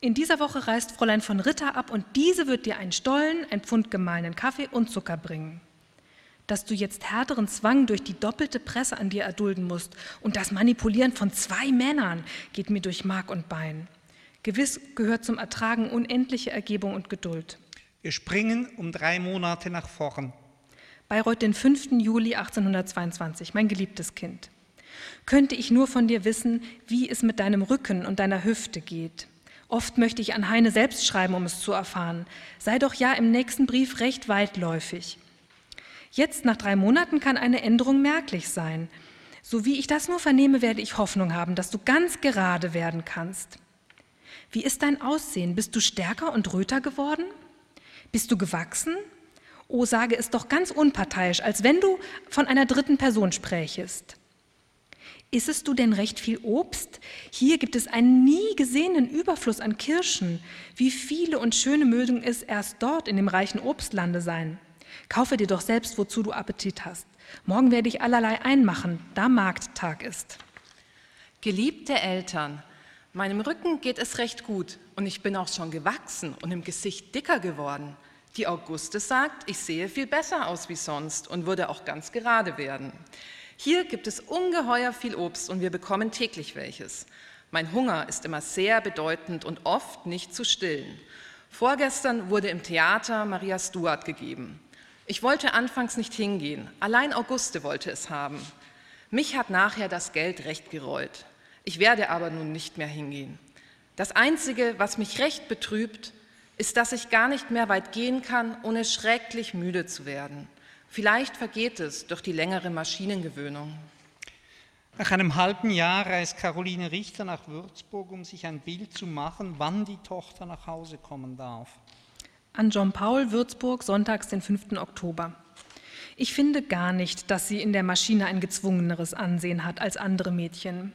In dieser Woche reist Fräulein von Ritter ab und diese wird dir einen Stollen, ein Pfund gemahlenen Kaffee und Zucker bringen. Dass du jetzt härteren Zwang durch die doppelte Presse an dir erdulden musst und das Manipulieren von zwei Männern geht mir durch Mark und Bein. Gewiss gehört zum Ertragen unendliche Ergebung und Geduld.
Wir springen um drei Monate nach vorn.
Bayreuth, den 5. Juli 1822, mein geliebtes Kind. Könnte ich nur von dir wissen, wie es mit deinem Rücken und deiner Hüfte geht. Oft möchte ich an Heine selbst schreiben, um es zu erfahren. Sei doch ja im nächsten Brief recht weitläufig. Jetzt, nach drei Monaten, kann eine Änderung merklich sein. So wie ich das nur vernehme, werde ich Hoffnung haben, dass du ganz gerade werden kannst. Wie ist dein Aussehen? Bist du stärker und röter geworden? Bist du gewachsen? Oh, sage es doch ganz unparteiisch, als wenn du von einer dritten Person sprächest. Issest du denn recht viel Obst? Hier gibt es einen nie gesehenen Überfluss an Kirschen. Wie viele und schöne mögen es erst dort in dem reichen Obstlande sein. Kaufe dir doch selbst, wozu du Appetit hast. Morgen werde ich allerlei einmachen, da Markttag ist.
Geliebte Eltern, Meinem Rücken geht es recht gut und ich bin auch schon gewachsen und im Gesicht dicker geworden. Die Auguste sagt, ich sehe viel besser aus wie sonst und würde auch ganz gerade werden. Hier gibt es ungeheuer viel Obst und wir bekommen täglich welches. Mein Hunger ist immer sehr bedeutend und oft nicht zu stillen. Vorgestern wurde im Theater Maria Stuart gegeben. Ich wollte anfangs nicht hingehen, allein Auguste wollte es haben. Mich hat nachher das Geld recht gereut. Ich werde aber nun nicht mehr hingehen. Das Einzige, was mich recht betrübt, ist, dass ich gar nicht mehr weit gehen kann, ohne schrecklich müde zu werden. Vielleicht vergeht es durch die längere Maschinengewöhnung.
Nach einem halben Jahr reist Caroline Richter nach Würzburg, um sich ein Bild zu machen, wann die Tochter nach Hause kommen darf.
An John Paul, Würzburg, sonntags, den 5. Oktober. Ich finde gar nicht, dass sie in der Maschine ein gezwungeneres Ansehen hat als andere Mädchen.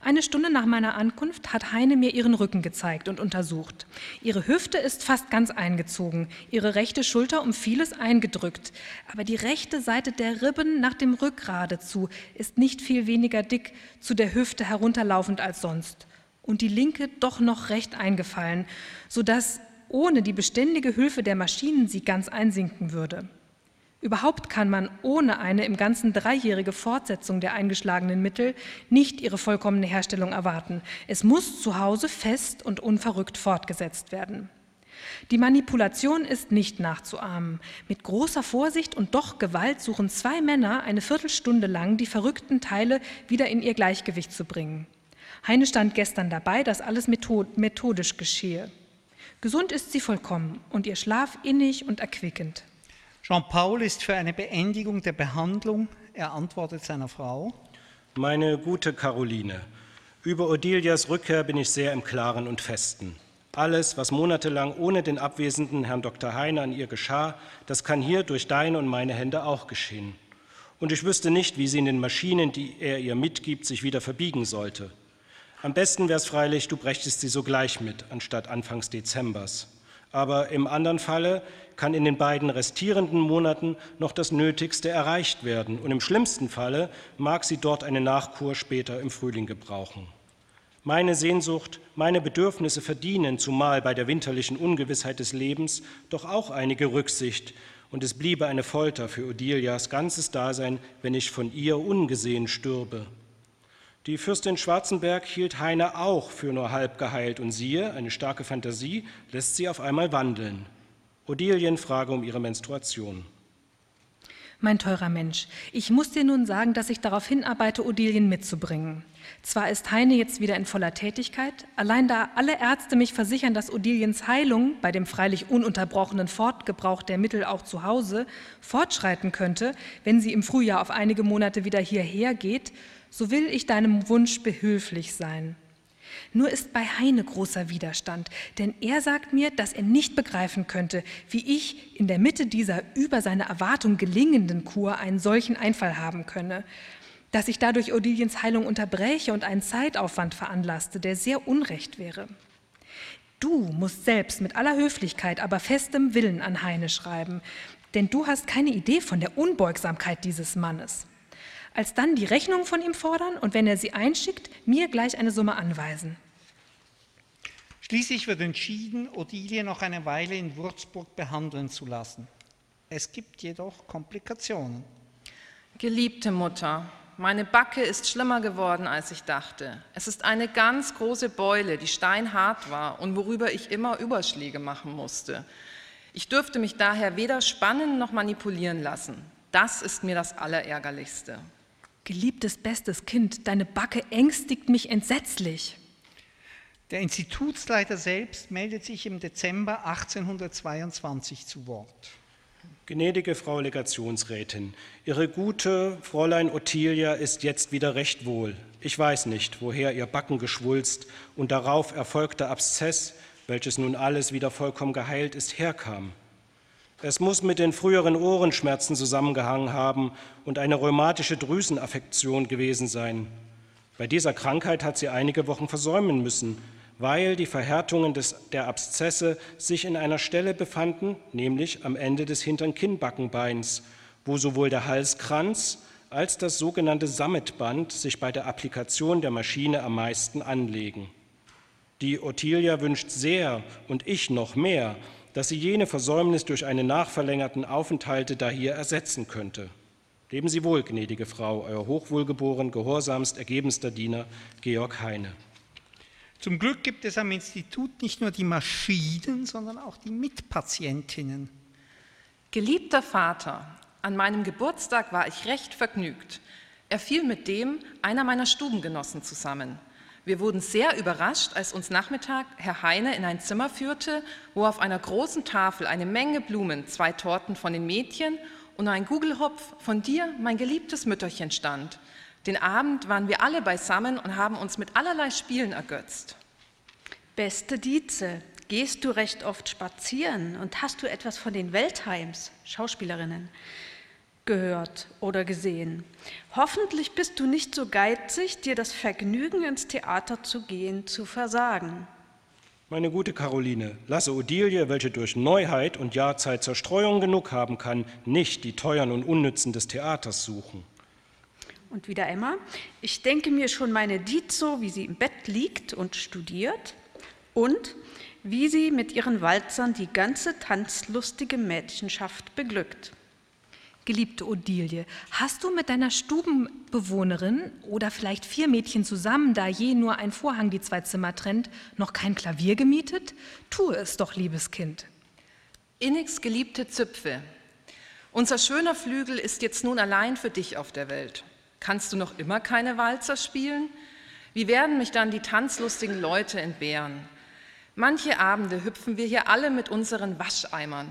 Eine Stunde nach meiner Ankunft hat Heine mir ihren Rücken gezeigt und untersucht. Ihre Hüfte ist fast ganz eingezogen, ihre rechte Schulter um vieles eingedrückt, aber die rechte Seite der Ribben nach dem Rückgrade zu ist nicht viel weniger dick zu der Hüfte herunterlaufend als sonst und die linke doch noch recht eingefallen, so dass ohne die beständige Hilfe der Maschinen sie ganz einsinken würde. Überhaupt kann man ohne eine im Ganzen dreijährige Fortsetzung der eingeschlagenen Mittel nicht ihre vollkommene Herstellung erwarten. Es muss zu Hause fest und unverrückt fortgesetzt werden. Die Manipulation ist nicht nachzuahmen. Mit großer Vorsicht und doch Gewalt suchen zwei Männer eine Viertelstunde lang, die verrückten Teile wieder in ihr Gleichgewicht zu bringen. Heine stand gestern dabei, dass alles methodisch geschehe. Gesund ist sie vollkommen und ihr Schlaf innig und erquickend.
Jean-Paul ist für eine Beendigung der Behandlung. Er antwortet seiner Frau.
Meine gute Caroline, über Odilias Rückkehr bin ich sehr im Klaren und Festen. Alles, was monatelang ohne den abwesenden Herrn Dr. Heine an ihr geschah, das kann hier durch deine und meine Hände auch geschehen. Und ich wüsste nicht, wie sie in den Maschinen, die er ihr mitgibt, sich wieder verbiegen sollte. Am besten wäre es freilich, du brächtest sie sogleich mit, anstatt Anfangs Dezembers. Aber im anderen Falle kann in den beiden restierenden Monaten noch das Nötigste erreicht werden. Und im schlimmsten Falle mag sie dort eine Nachkur später im Frühling gebrauchen. Meine Sehnsucht, meine Bedürfnisse verdienen, zumal bei der winterlichen Ungewissheit des Lebens, doch auch einige Rücksicht. Und es bliebe eine Folter für Odilias ganzes Dasein, wenn ich von ihr ungesehen stürbe. Die Fürstin Schwarzenberg hielt Heine auch für nur halb geheilt und siehe, eine starke Fantasie lässt sie auf einmal wandeln. Odilien frage um ihre Menstruation.
Mein teurer Mensch, ich muss dir nun sagen, dass ich darauf hinarbeite, Odilien mitzubringen. Zwar ist Heine jetzt wieder in voller Tätigkeit, allein da alle Ärzte mich versichern, dass Odiliens Heilung bei dem freilich ununterbrochenen Fortgebrauch der Mittel auch zu Hause fortschreiten könnte, wenn sie im Frühjahr auf einige Monate wieder hierher geht, so will ich deinem Wunsch behülflich sein. Nur ist bei Heine großer Widerstand, denn er sagt mir, dass er nicht begreifen könnte, wie ich in der Mitte dieser über seine Erwartung gelingenden Kur einen solchen Einfall haben könne, dass ich dadurch Odiliens Heilung unterbreche und einen Zeitaufwand veranlasste, der sehr unrecht wäre. Du musst selbst mit aller Höflichkeit, aber festem Willen an Heine schreiben, denn du hast keine Idee von der Unbeugsamkeit dieses Mannes alsdann die Rechnung von ihm fordern und wenn er sie einschickt, mir gleich eine Summe anweisen.
Schließlich wird entschieden, Odilie noch eine Weile in Würzburg behandeln zu lassen. Es gibt jedoch Komplikationen.
Geliebte Mutter, meine Backe ist schlimmer geworden, als ich dachte. Es ist eine ganz große Beule, die steinhart war und worüber ich immer Überschläge machen musste. Ich dürfte mich daher weder spannen noch manipulieren lassen. Das ist mir das Allerärgerlichste.
Geliebtes, bestes Kind, deine Backe ängstigt mich entsetzlich.
Der Institutsleiter selbst meldet sich im Dezember 1822 zu Wort.
Gnädige Frau Legationsrätin, Ihre gute Fräulein Ottilia ist jetzt wieder recht wohl. Ich weiß nicht, woher Ihr Backengeschwulst und darauf erfolgter Abszess, welches nun alles wieder vollkommen geheilt ist, herkam. Es muss mit den früheren Ohrenschmerzen zusammengehangen haben und eine rheumatische Drüsenaffektion gewesen sein. Bei dieser Krankheit hat sie einige Wochen versäumen müssen, weil die Verhärtungen des, der Abszesse sich in einer Stelle befanden, nämlich am Ende des hinteren Kinnbackenbeins, wo sowohl der Halskranz als das sogenannte Sammetband sich bei der Applikation der Maschine am meisten anlegen. Die Ottilia wünscht sehr und ich noch mehr, dass sie jene Versäumnis durch einen nachverlängerten Aufenthalte da hier ersetzen könnte. Leben Sie wohl, gnädige Frau, euer hochwohlgeboren, gehorsamst, ergebenster Diener Georg Heine.
Zum Glück gibt es am Institut nicht nur die Maschinen, sondern auch die Mitpatientinnen.
Geliebter Vater, an meinem Geburtstag war ich recht vergnügt. Er fiel mit dem einer meiner Stubengenossen zusammen. Wir wurden sehr überrascht, als uns Nachmittag Herr Heine in ein Zimmer führte, wo auf einer großen Tafel eine Menge Blumen, zwei Torten von den Mädchen und ein Gugelhopf von dir, mein geliebtes Mütterchen, stand. Den Abend waren wir alle beisammen und haben uns mit allerlei Spielen ergötzt.
Beste Dietze, gehst du recht oft spazieren und hast du etwas von den Weltheims, Schauspielerinnen? Gehört oder gesehen. Hoffentlich bist du nicht so geizig, dir das Vergnügen ins Theater zu gehen zu versagen.
Meine gute Caroline, lasse Odilie, welche durch Neuheit und Jahrzeit Zerstreuung genug haben kann, nicht die teuren und unnützen des Theaters suchen.
Und wieder Emma, ich denke mir schon meine Dietzo, wie sie im Bett liegt und studiert und wie sie mit ihren Walzern die ganze tanzlustige Mädchenschaft beglückt.
Geliebte Odilie, hast du mit deiner Stubenbewohnerin oder vielleicht vier Mädchen zusammen, da je nur ein Vorhang die zwei Zimmer trennt, noch kein Klavier gemietet? Tue es doch, liebes Kind.
Innigst geliebte Züpfe, unser schöner Flügel ist jetzt nun allein für dich auf der Welt. Kannst du noch immer keine Walzer spielen? Wie werden mich dann die tanzlustigen Leute entbehren? Manche Abende hüpfen wir hier alle mit unseren Wascheimern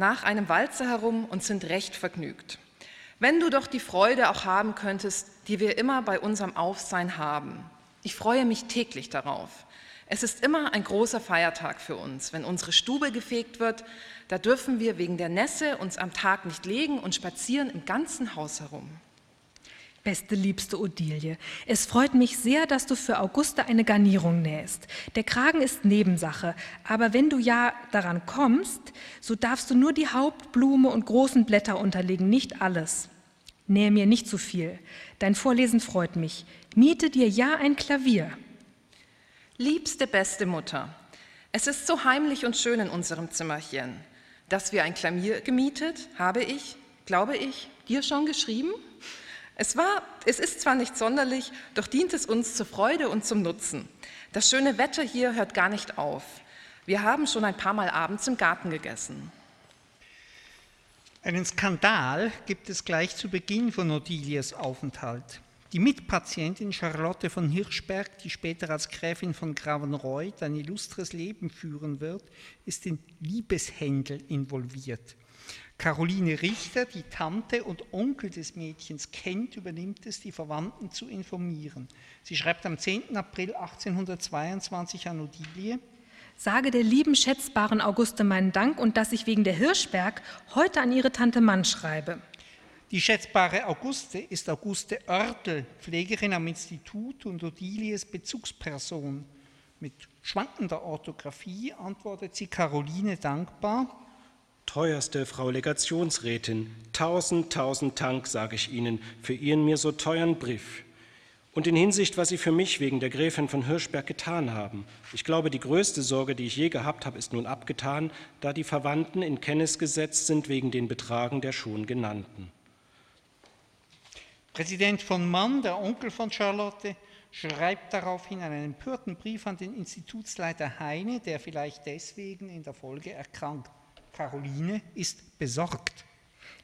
nach einem Walzer herum und sind recht vergnügt. Wenn du doch die Freude auch haben könntest, die wir immer bei unserem Aufsein haben. Ich freue mich täglich darauf. Es ist immer ein großer Feiertag für uns, wenn unsere Stube gefegt wird. Da dürfen wir wegen der Nässe uns am Tag nicht legen und spazieren im ganzen Haus herum.
Beste liebste Odilie, es freut mich sehr, dass du für Auguste eine Garnierung nähst. Der Kragen ist Nebensache, aber wenn du ja daran kommst, so darfst du nur die Hauptblume und großen Blätter unterlegen, nicht alles. Nähe mir nicht zu viel. Dein Vorlesen freut mich. Miete dir ja ein Klavier.
Liebste beste Mutter, es ist so heimlich und schön in unserem Zimmerchen. Dass wir ein Klavier gemietet, habe ich, glaube ich, dir schon geschrieben? Es, war, es ist zwar nicht sonderlich, doch dient es uns zur Freude und zum Nutzen. Das schöne Wetter hier hört gar nicht auf. Wir haben schon ein paar Mal abends im Garten gegessen.
Einen Skandal gibt es gleich zu Beginn von Odilias Aufenthalt. Die Mitpatientin Charlotte von Hirschberg, die später als Gräfin von Gravenreuth ein illustres Leben führen wird, ist in Liebeshändel involviert. Caroline Richter, die Tante und Onkel des Mädchens kennt, übernimmt es, die Verwandten zu informieren. Sie schreibt am 10. April 1822 an Odilie,
Sage der lieben, schätzbaren Auguste meinen Dank und dass ich wegen der Hirschberg heute an ihre Tante Mann schreibe.
Die schätzbare Auguste ist Auguste Oertel, Pflegerin am Institut und Odilies Bezugsperson. Mit schwankender Orthographie antwortet sie Caroline dankbar,
Teuerste Frau Legationsrätin, tausend, tausend Dank, sage ich Ihnen, für Ihren mir so teuren Brief. Und in Hinsicht, was Sie für mich wegen der Gräfin von Hirschberg getan haben. Ich glaube, die größte Sorge, die ich je gehabt habe, ist nun abgetan, da die Verwandten in Kenntnis gesetzt sind wegen den Betragen der schon genannten.
Präsident von Mann, der Onkel von Charlotte, schreibt daraufhin einen empörten Brief an den Institutsleiter Heine, der vielleicht deswegen in der Folge erkrankt. Caroline ist besorgt.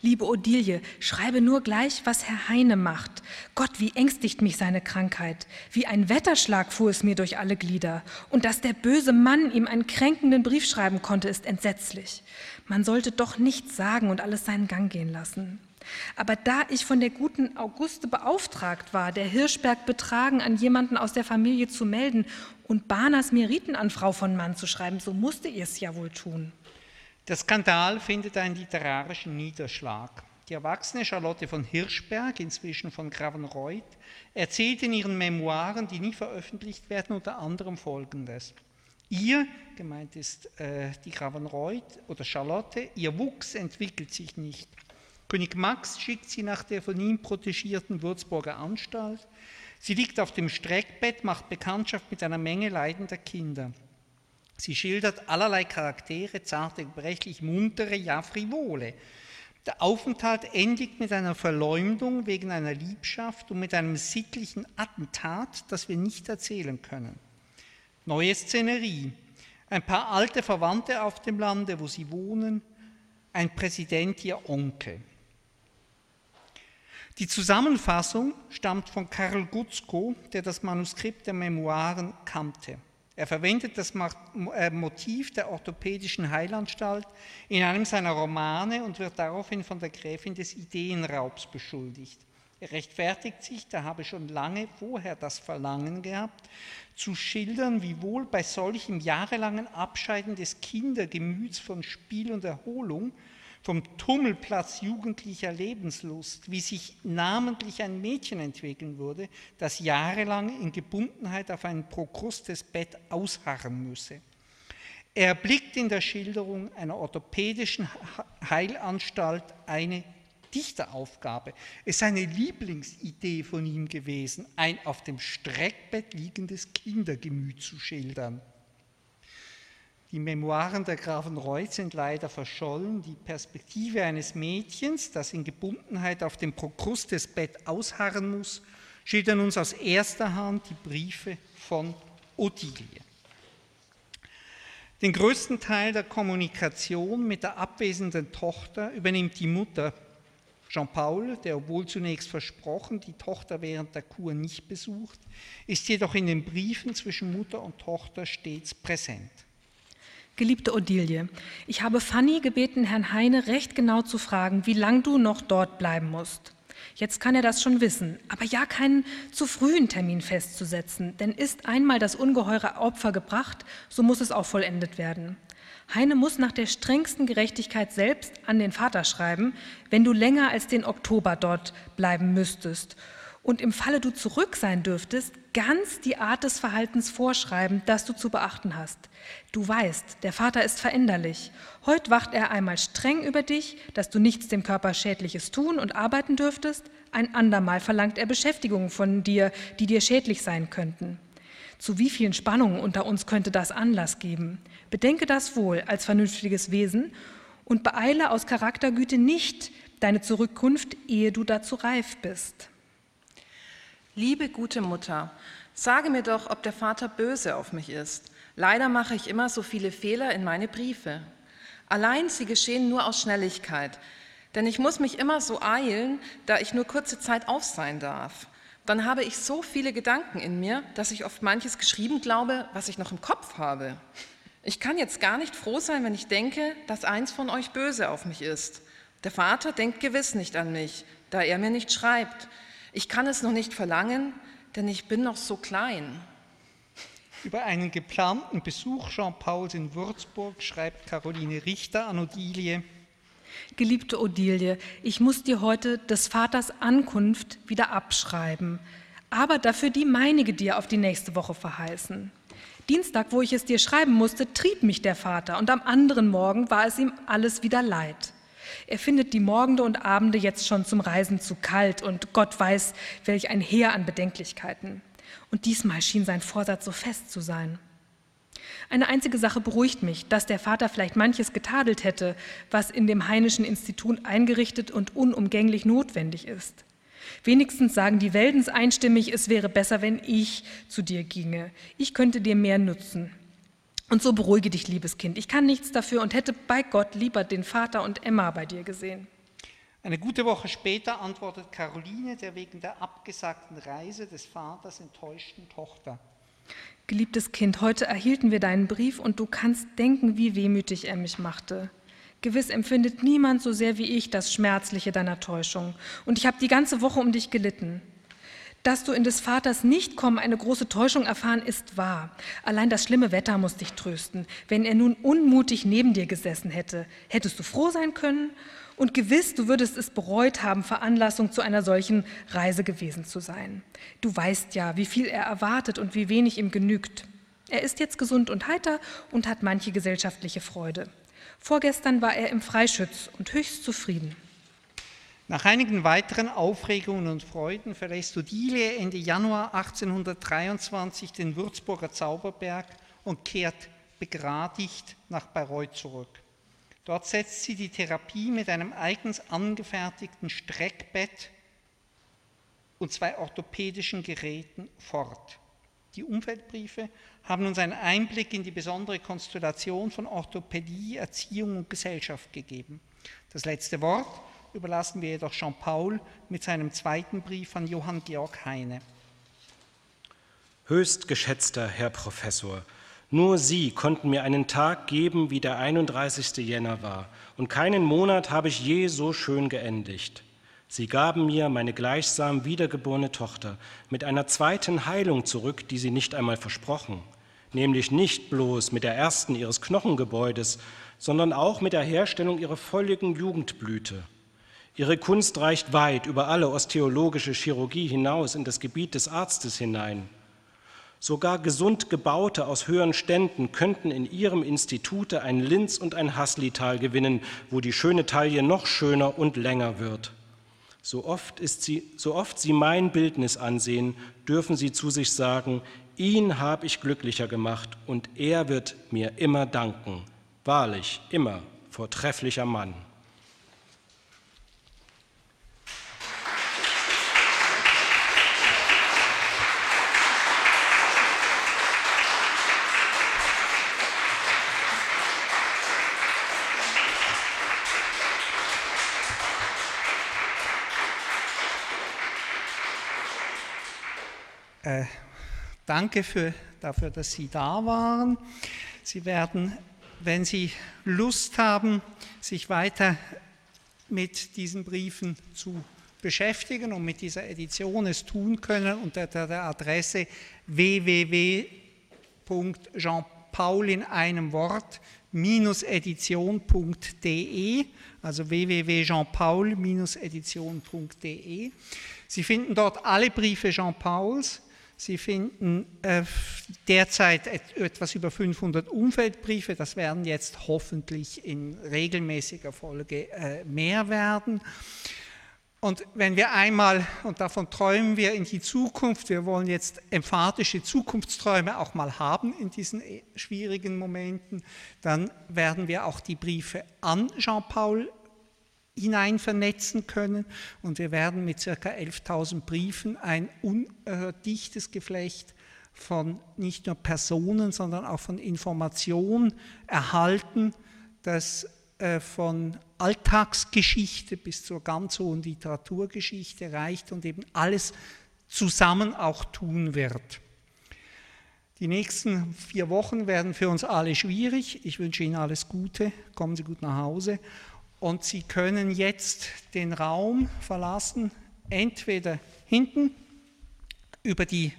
Liebe Odilie, schreibe nur gleich, was Herr Heine macht. Gott, wie ängstigt mich seine Krankheit. Wie ein Wetterschlag fuhr es mir durch alle Glieder. Und dass der böse Mann ihm einen kränkenden Brief schreiben konnte, ist entsetzlich. Man sollte doch nichts sagen und alles seinen Gang gehen lassen. Aber da ich von der guten Auguste beauftragt war, der Hirschberg betragen an jemanden aus der Familie zu melden und Barners Meriten an Frau von Mann zu schreiben, so musste ihr es ja wohl tun.
Der Skandal findet einen literarischen Niederschlag. Die erwachsene Charlotte von Hirschberg, inzwischen von Gravenreuth, erzählt in ihren Memoiren, die nie veröffentlicht werden, unter anderem Folgendes. Ihr, gemeint ist äh, die Gravenreuth oder Charlotte, ihr Wuchs entwickelt sich nicht. König Max schickt sie nach der von ihm protegierten Würzburger Anstalt. Sie liegt auf dem Streckbett, macht Bekanntschaft mit einer Menge leidender Kinder. Sie schildert allerlei Charaktere, zarte, gebrechlich, muntere, ja frivole. Der Aufenthalt endigt mit einer Verleumdung wegen einer Liebschaft und mit einem sittlichen Attentat, das wir nicht erzählen können. Neue Szenerie. Ein paar alte Verwandte auf dem Lande, wo sie wohnen, ein Präsident, ihr Onkel. Die Zusammenfassung stammt von Karl Gutzko, der das Manuskript der Memoiren kannte. Er verwendet das äh, Motiv der orthopädischen Heilanstalt in einem seiner Romane und wird daraufhin von der Gräfin des Ideenraubs beschuldigt. Er rechtfertigt sich, da habe schon lange vorher das Verlangen gehabt, zu schildern, wie wohl bei solchem jahrelangen Abscheiden des Kindergemüts von Spiel und Erholung vom Tummelplatz jugendlicher Lebenslust, wie sich namentlich ein Mädchen entwickeln würde, das jahrelang in Gebundenheit auf ein prokrustes Bett ausharren müsse. Er blickt in der Schilderung einer orthopädischen Heilanstalt eine Dichteraufgabe. Es ist eine Lieblingsidee von ihm gewesen, ein auf dem Streckbett liegendes Kindergemüt zu schildern. Die Memoiren der Grafen Reuth sind leider verschollen. Die Perspektive eines Mädchens, das in Gebundenheit auf dem Prokrustesbett ausharren muss, schildern uns aus erster Hand die Briefe von Ottilie. Den größten Teil der Kommunikation mit der abwesenden Tochter übernimmt die Mutter Jean-Paul, der obwohl zunächst versprochen, die Tochter während der Kur nicht besucht, ist jedoch in den Briefen zwischen Mutter und Tochter stets präsent.
Geliebte Odilie, ich habe Fanny gebeten, Herrn Heine recht genau zu fragen, wie lang du noch dort bleiben musst. Jetzt kann er das schon wissen, aber ja keinen zu frühen Termin festzusetzen, denn ist einmal das ungeheure Opfer gebracht, so muss es auch vollendet werden. Heine muss nach der strengsten Gerechtigkeit selbst an den Vater schreiben, wenn du länger als den Oktober dort bleiben müsstest und im Falle du zurück sein dürftest, ganz die Art des Verhaltens vorschreiben, das du zu beachten hast. Du weißt, der Vater ist veränderlich. Heute wacht er einmal streng über dich, dass du nichts dem Körper Schädliches tun und arbeiten dürftest, ein andermal verlangt er Beschäftigungen von dir, die dir schädlich sein könnten. Zu wie vielen Spannungen unter uns könnte das Anlass geben? Bedenke das wohl als vernünftiges Wesen und beeile aus Charaktergüte nicht deine Zurückkunft, ehe du dazu reif bist.
Liebe gute Mutter, sage mir doch, ob der Vater böse auf mich ist. Leider mache ich immer so viele Fehler in meine Briefe. Allein sie geschehen nur aus Schnelligkeit, denn ich muss mich immer so eilen, da ich nur kurze Zeit auf sein darf. Dann habe ich so viele Gedanken in mir, dass ich oft manches geschrieben glaube, was ich noch im Kopf habe. Ich kann jetzt gar nicht froh sein, wenn ich denke, dass eins von euch böse auf mich ist. Der Vater denkt gewiss nicht an mich, da er mir nicht schreibt. Ich kann es noch nicht verlangen, denn ich bin noch so klein.
Über einen geplanten Besuch Jean-Pauls in Würzburg schreibt Caroline Richter an Odilie.
Geliebte Odilie, ich muss dir heute des Vaters Ankunft wieder abschreiben, aber dafür die meinige dir auf die nächste Woche verheißen. Dienstag, wo ich es dir schreiben musste, trieb mich der Vater und am anderen Morgen war es ihm alles wieder leid. Er findet die Morgende und Abende jetzt schon zum Reisen zu kalt und Gott weiß, welch ein Heer an Bedenklichkeiten. Und diesmal schien sein Vorsatz so fest zu sein. Eine einzige Sache beruhigt mich, dass der Vater vielleicht manches getadelt hätte, was in dem Heinischen Institut eingerichtet und unumgänglich notwendig ist. Wenigstens sagen die Weldens einstimmig, es wäre besser, wenn ich zu dir ginge. Ich könnte dir mehr nutzen. Und so beruhige dich, liebes Kind. Ich kann nichts dafür und hätte bei Gott lieber den Vater und Emma bei dir gesehen.
Eine gute Woche später antwortet Caroline der wegen der abgesagten Reise des Vaters enttäuschten Tochter.
Geliebtes Kind, heute erhielten wir deinen Brief und du kannst denken, wie wehmütig er mich machte. Gewiss empfindet niemand so sehr wie ich das Schmerzliche deiner Täuschung. Und ich habe die ganze Woche um dich gelitten. Dass du in des Vaters Nichtkommen eine große Täuschung erfahren, ist wahr. Allein das schlimme Wetter muss dich trösten. Wenn er nun unmutig neben dir gesessen hätte, hättest du froh sein können und gewiss, du würdest es bereut haben, Veranlassung zu einer solchen Reise gewesen zu sein. Du weißt ja, wie viel er erwartet und wie wenig ihm genügt. Er ist jetzt gesund und heiter und hat manche gesellschaftliche Freude. Vorgestern war er im Freischütz und höchst zufrieden.
Nach einigen weiteren Aufregungen und Freuden verlässt Odilie Ende Januar 1823 den Würzburger Zauberberg und kehrt begradigt nach Bayreuth zurück. Dort setzt sie die Therapie mit einem eigens angefertigten Streckbett und zwei orthopädischen Geräten fort. Die Umfeldbriefe haben uns einen Einblick in die besondere Konstellation von Orthopädie, Erziehung und Gesellschaft gegeben. Das letzte Wort überlassen wir jedoch Jean-Paul mit seinem zweiten Brief an Johann Georg Heine.
Höchst geschätzter Herr Professor, nur Sie konnten mir einen Tag geben, wie der 31. Jänner war, und keinen Monat habe ich je so schön geendigt. Sie gaben mir meine gleichsam wiedergeborene Tochter mit einer zweiten Heilung zurück, die Sie nicht einmal versprochen, nämlich nicht bloß mit der ersten Ihres Knochengebäudes, sondern auch mit der Herstellung Ihrer völligen Jugendblüte. Ihre Kunst reicht weit über alle osteologische Chirurgie hinaus in das Gebiet des Arztes hinein. Sogar gesund gebaute aus höheren Ständen könnten in ihrem Institute ein Linz und ein Haslital gewinnen, wo die schöne Taille noch schöner und länger wird. So oft, ist sie, so oft sie mein Bildnis ansehen, dürfen sie zu sich sagen, ihn habe ich glücklicher gemacht und er wird mir immer danken. Wahrlich, immer vortrefflicher Mann.
Äh, danke für, dafür, dass Sie da waren. Sie werden wenn Sie Lust haben, sich weiter mit diesen Briefen zu beschäftigen und mit dieser Edition es tun können unter der Adresse www.jeanpaul in einem Wort edition.de, also www.jeanpaul-edition.de. Sie finden dort alle Briefe Jean Pauls. Sie finden äh, derzeit etwas über 500 Umfeldbriefe, das werden jetzt hoffentlich in regelmäßiger Folge äh, mehr werden. Und wenn wir einmal, und davon träumen wir in die Zukunft, wir wollen jetzt emphatische Zukunftsträume auch mal haben in diesen äh, schwierigen Momenten, dann werden wir auch die Briefe an Jean-Paul hinein vernetzen können und wir werden mit ca. 11.000 Briefen ein undichtes Geflecht von nicht nur Personen, sondern auch von Informationen erhalten, das äh, von Alltagsgeschichte bis zur ganz hohen Literaturgeschichte reicht und eben alles zusammen auch tun wird. Die nächsten vier Wochen werden für uns alle schwierig. Ich wünsche Ihnen alles Gute, kommen Sie gut nach Hause und Sie können jetzt den Raum verlassen, entweder hinten über die,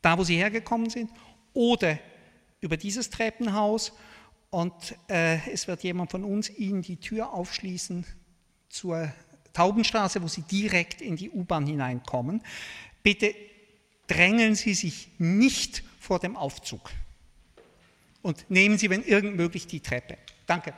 da wo Sie hergekommen sind, oder über dieses Treppenhaus und äh, es wird jemand von uns Ihnen die Tür aufschließen zur Taubenstraße, wo Sie direkt in die U-Bahn hineinkommen. Bitte drängeln Sie sich nicht vor dem Aufzug und nehmen Sie, wenn irgend möglich, die Treppe. Danke.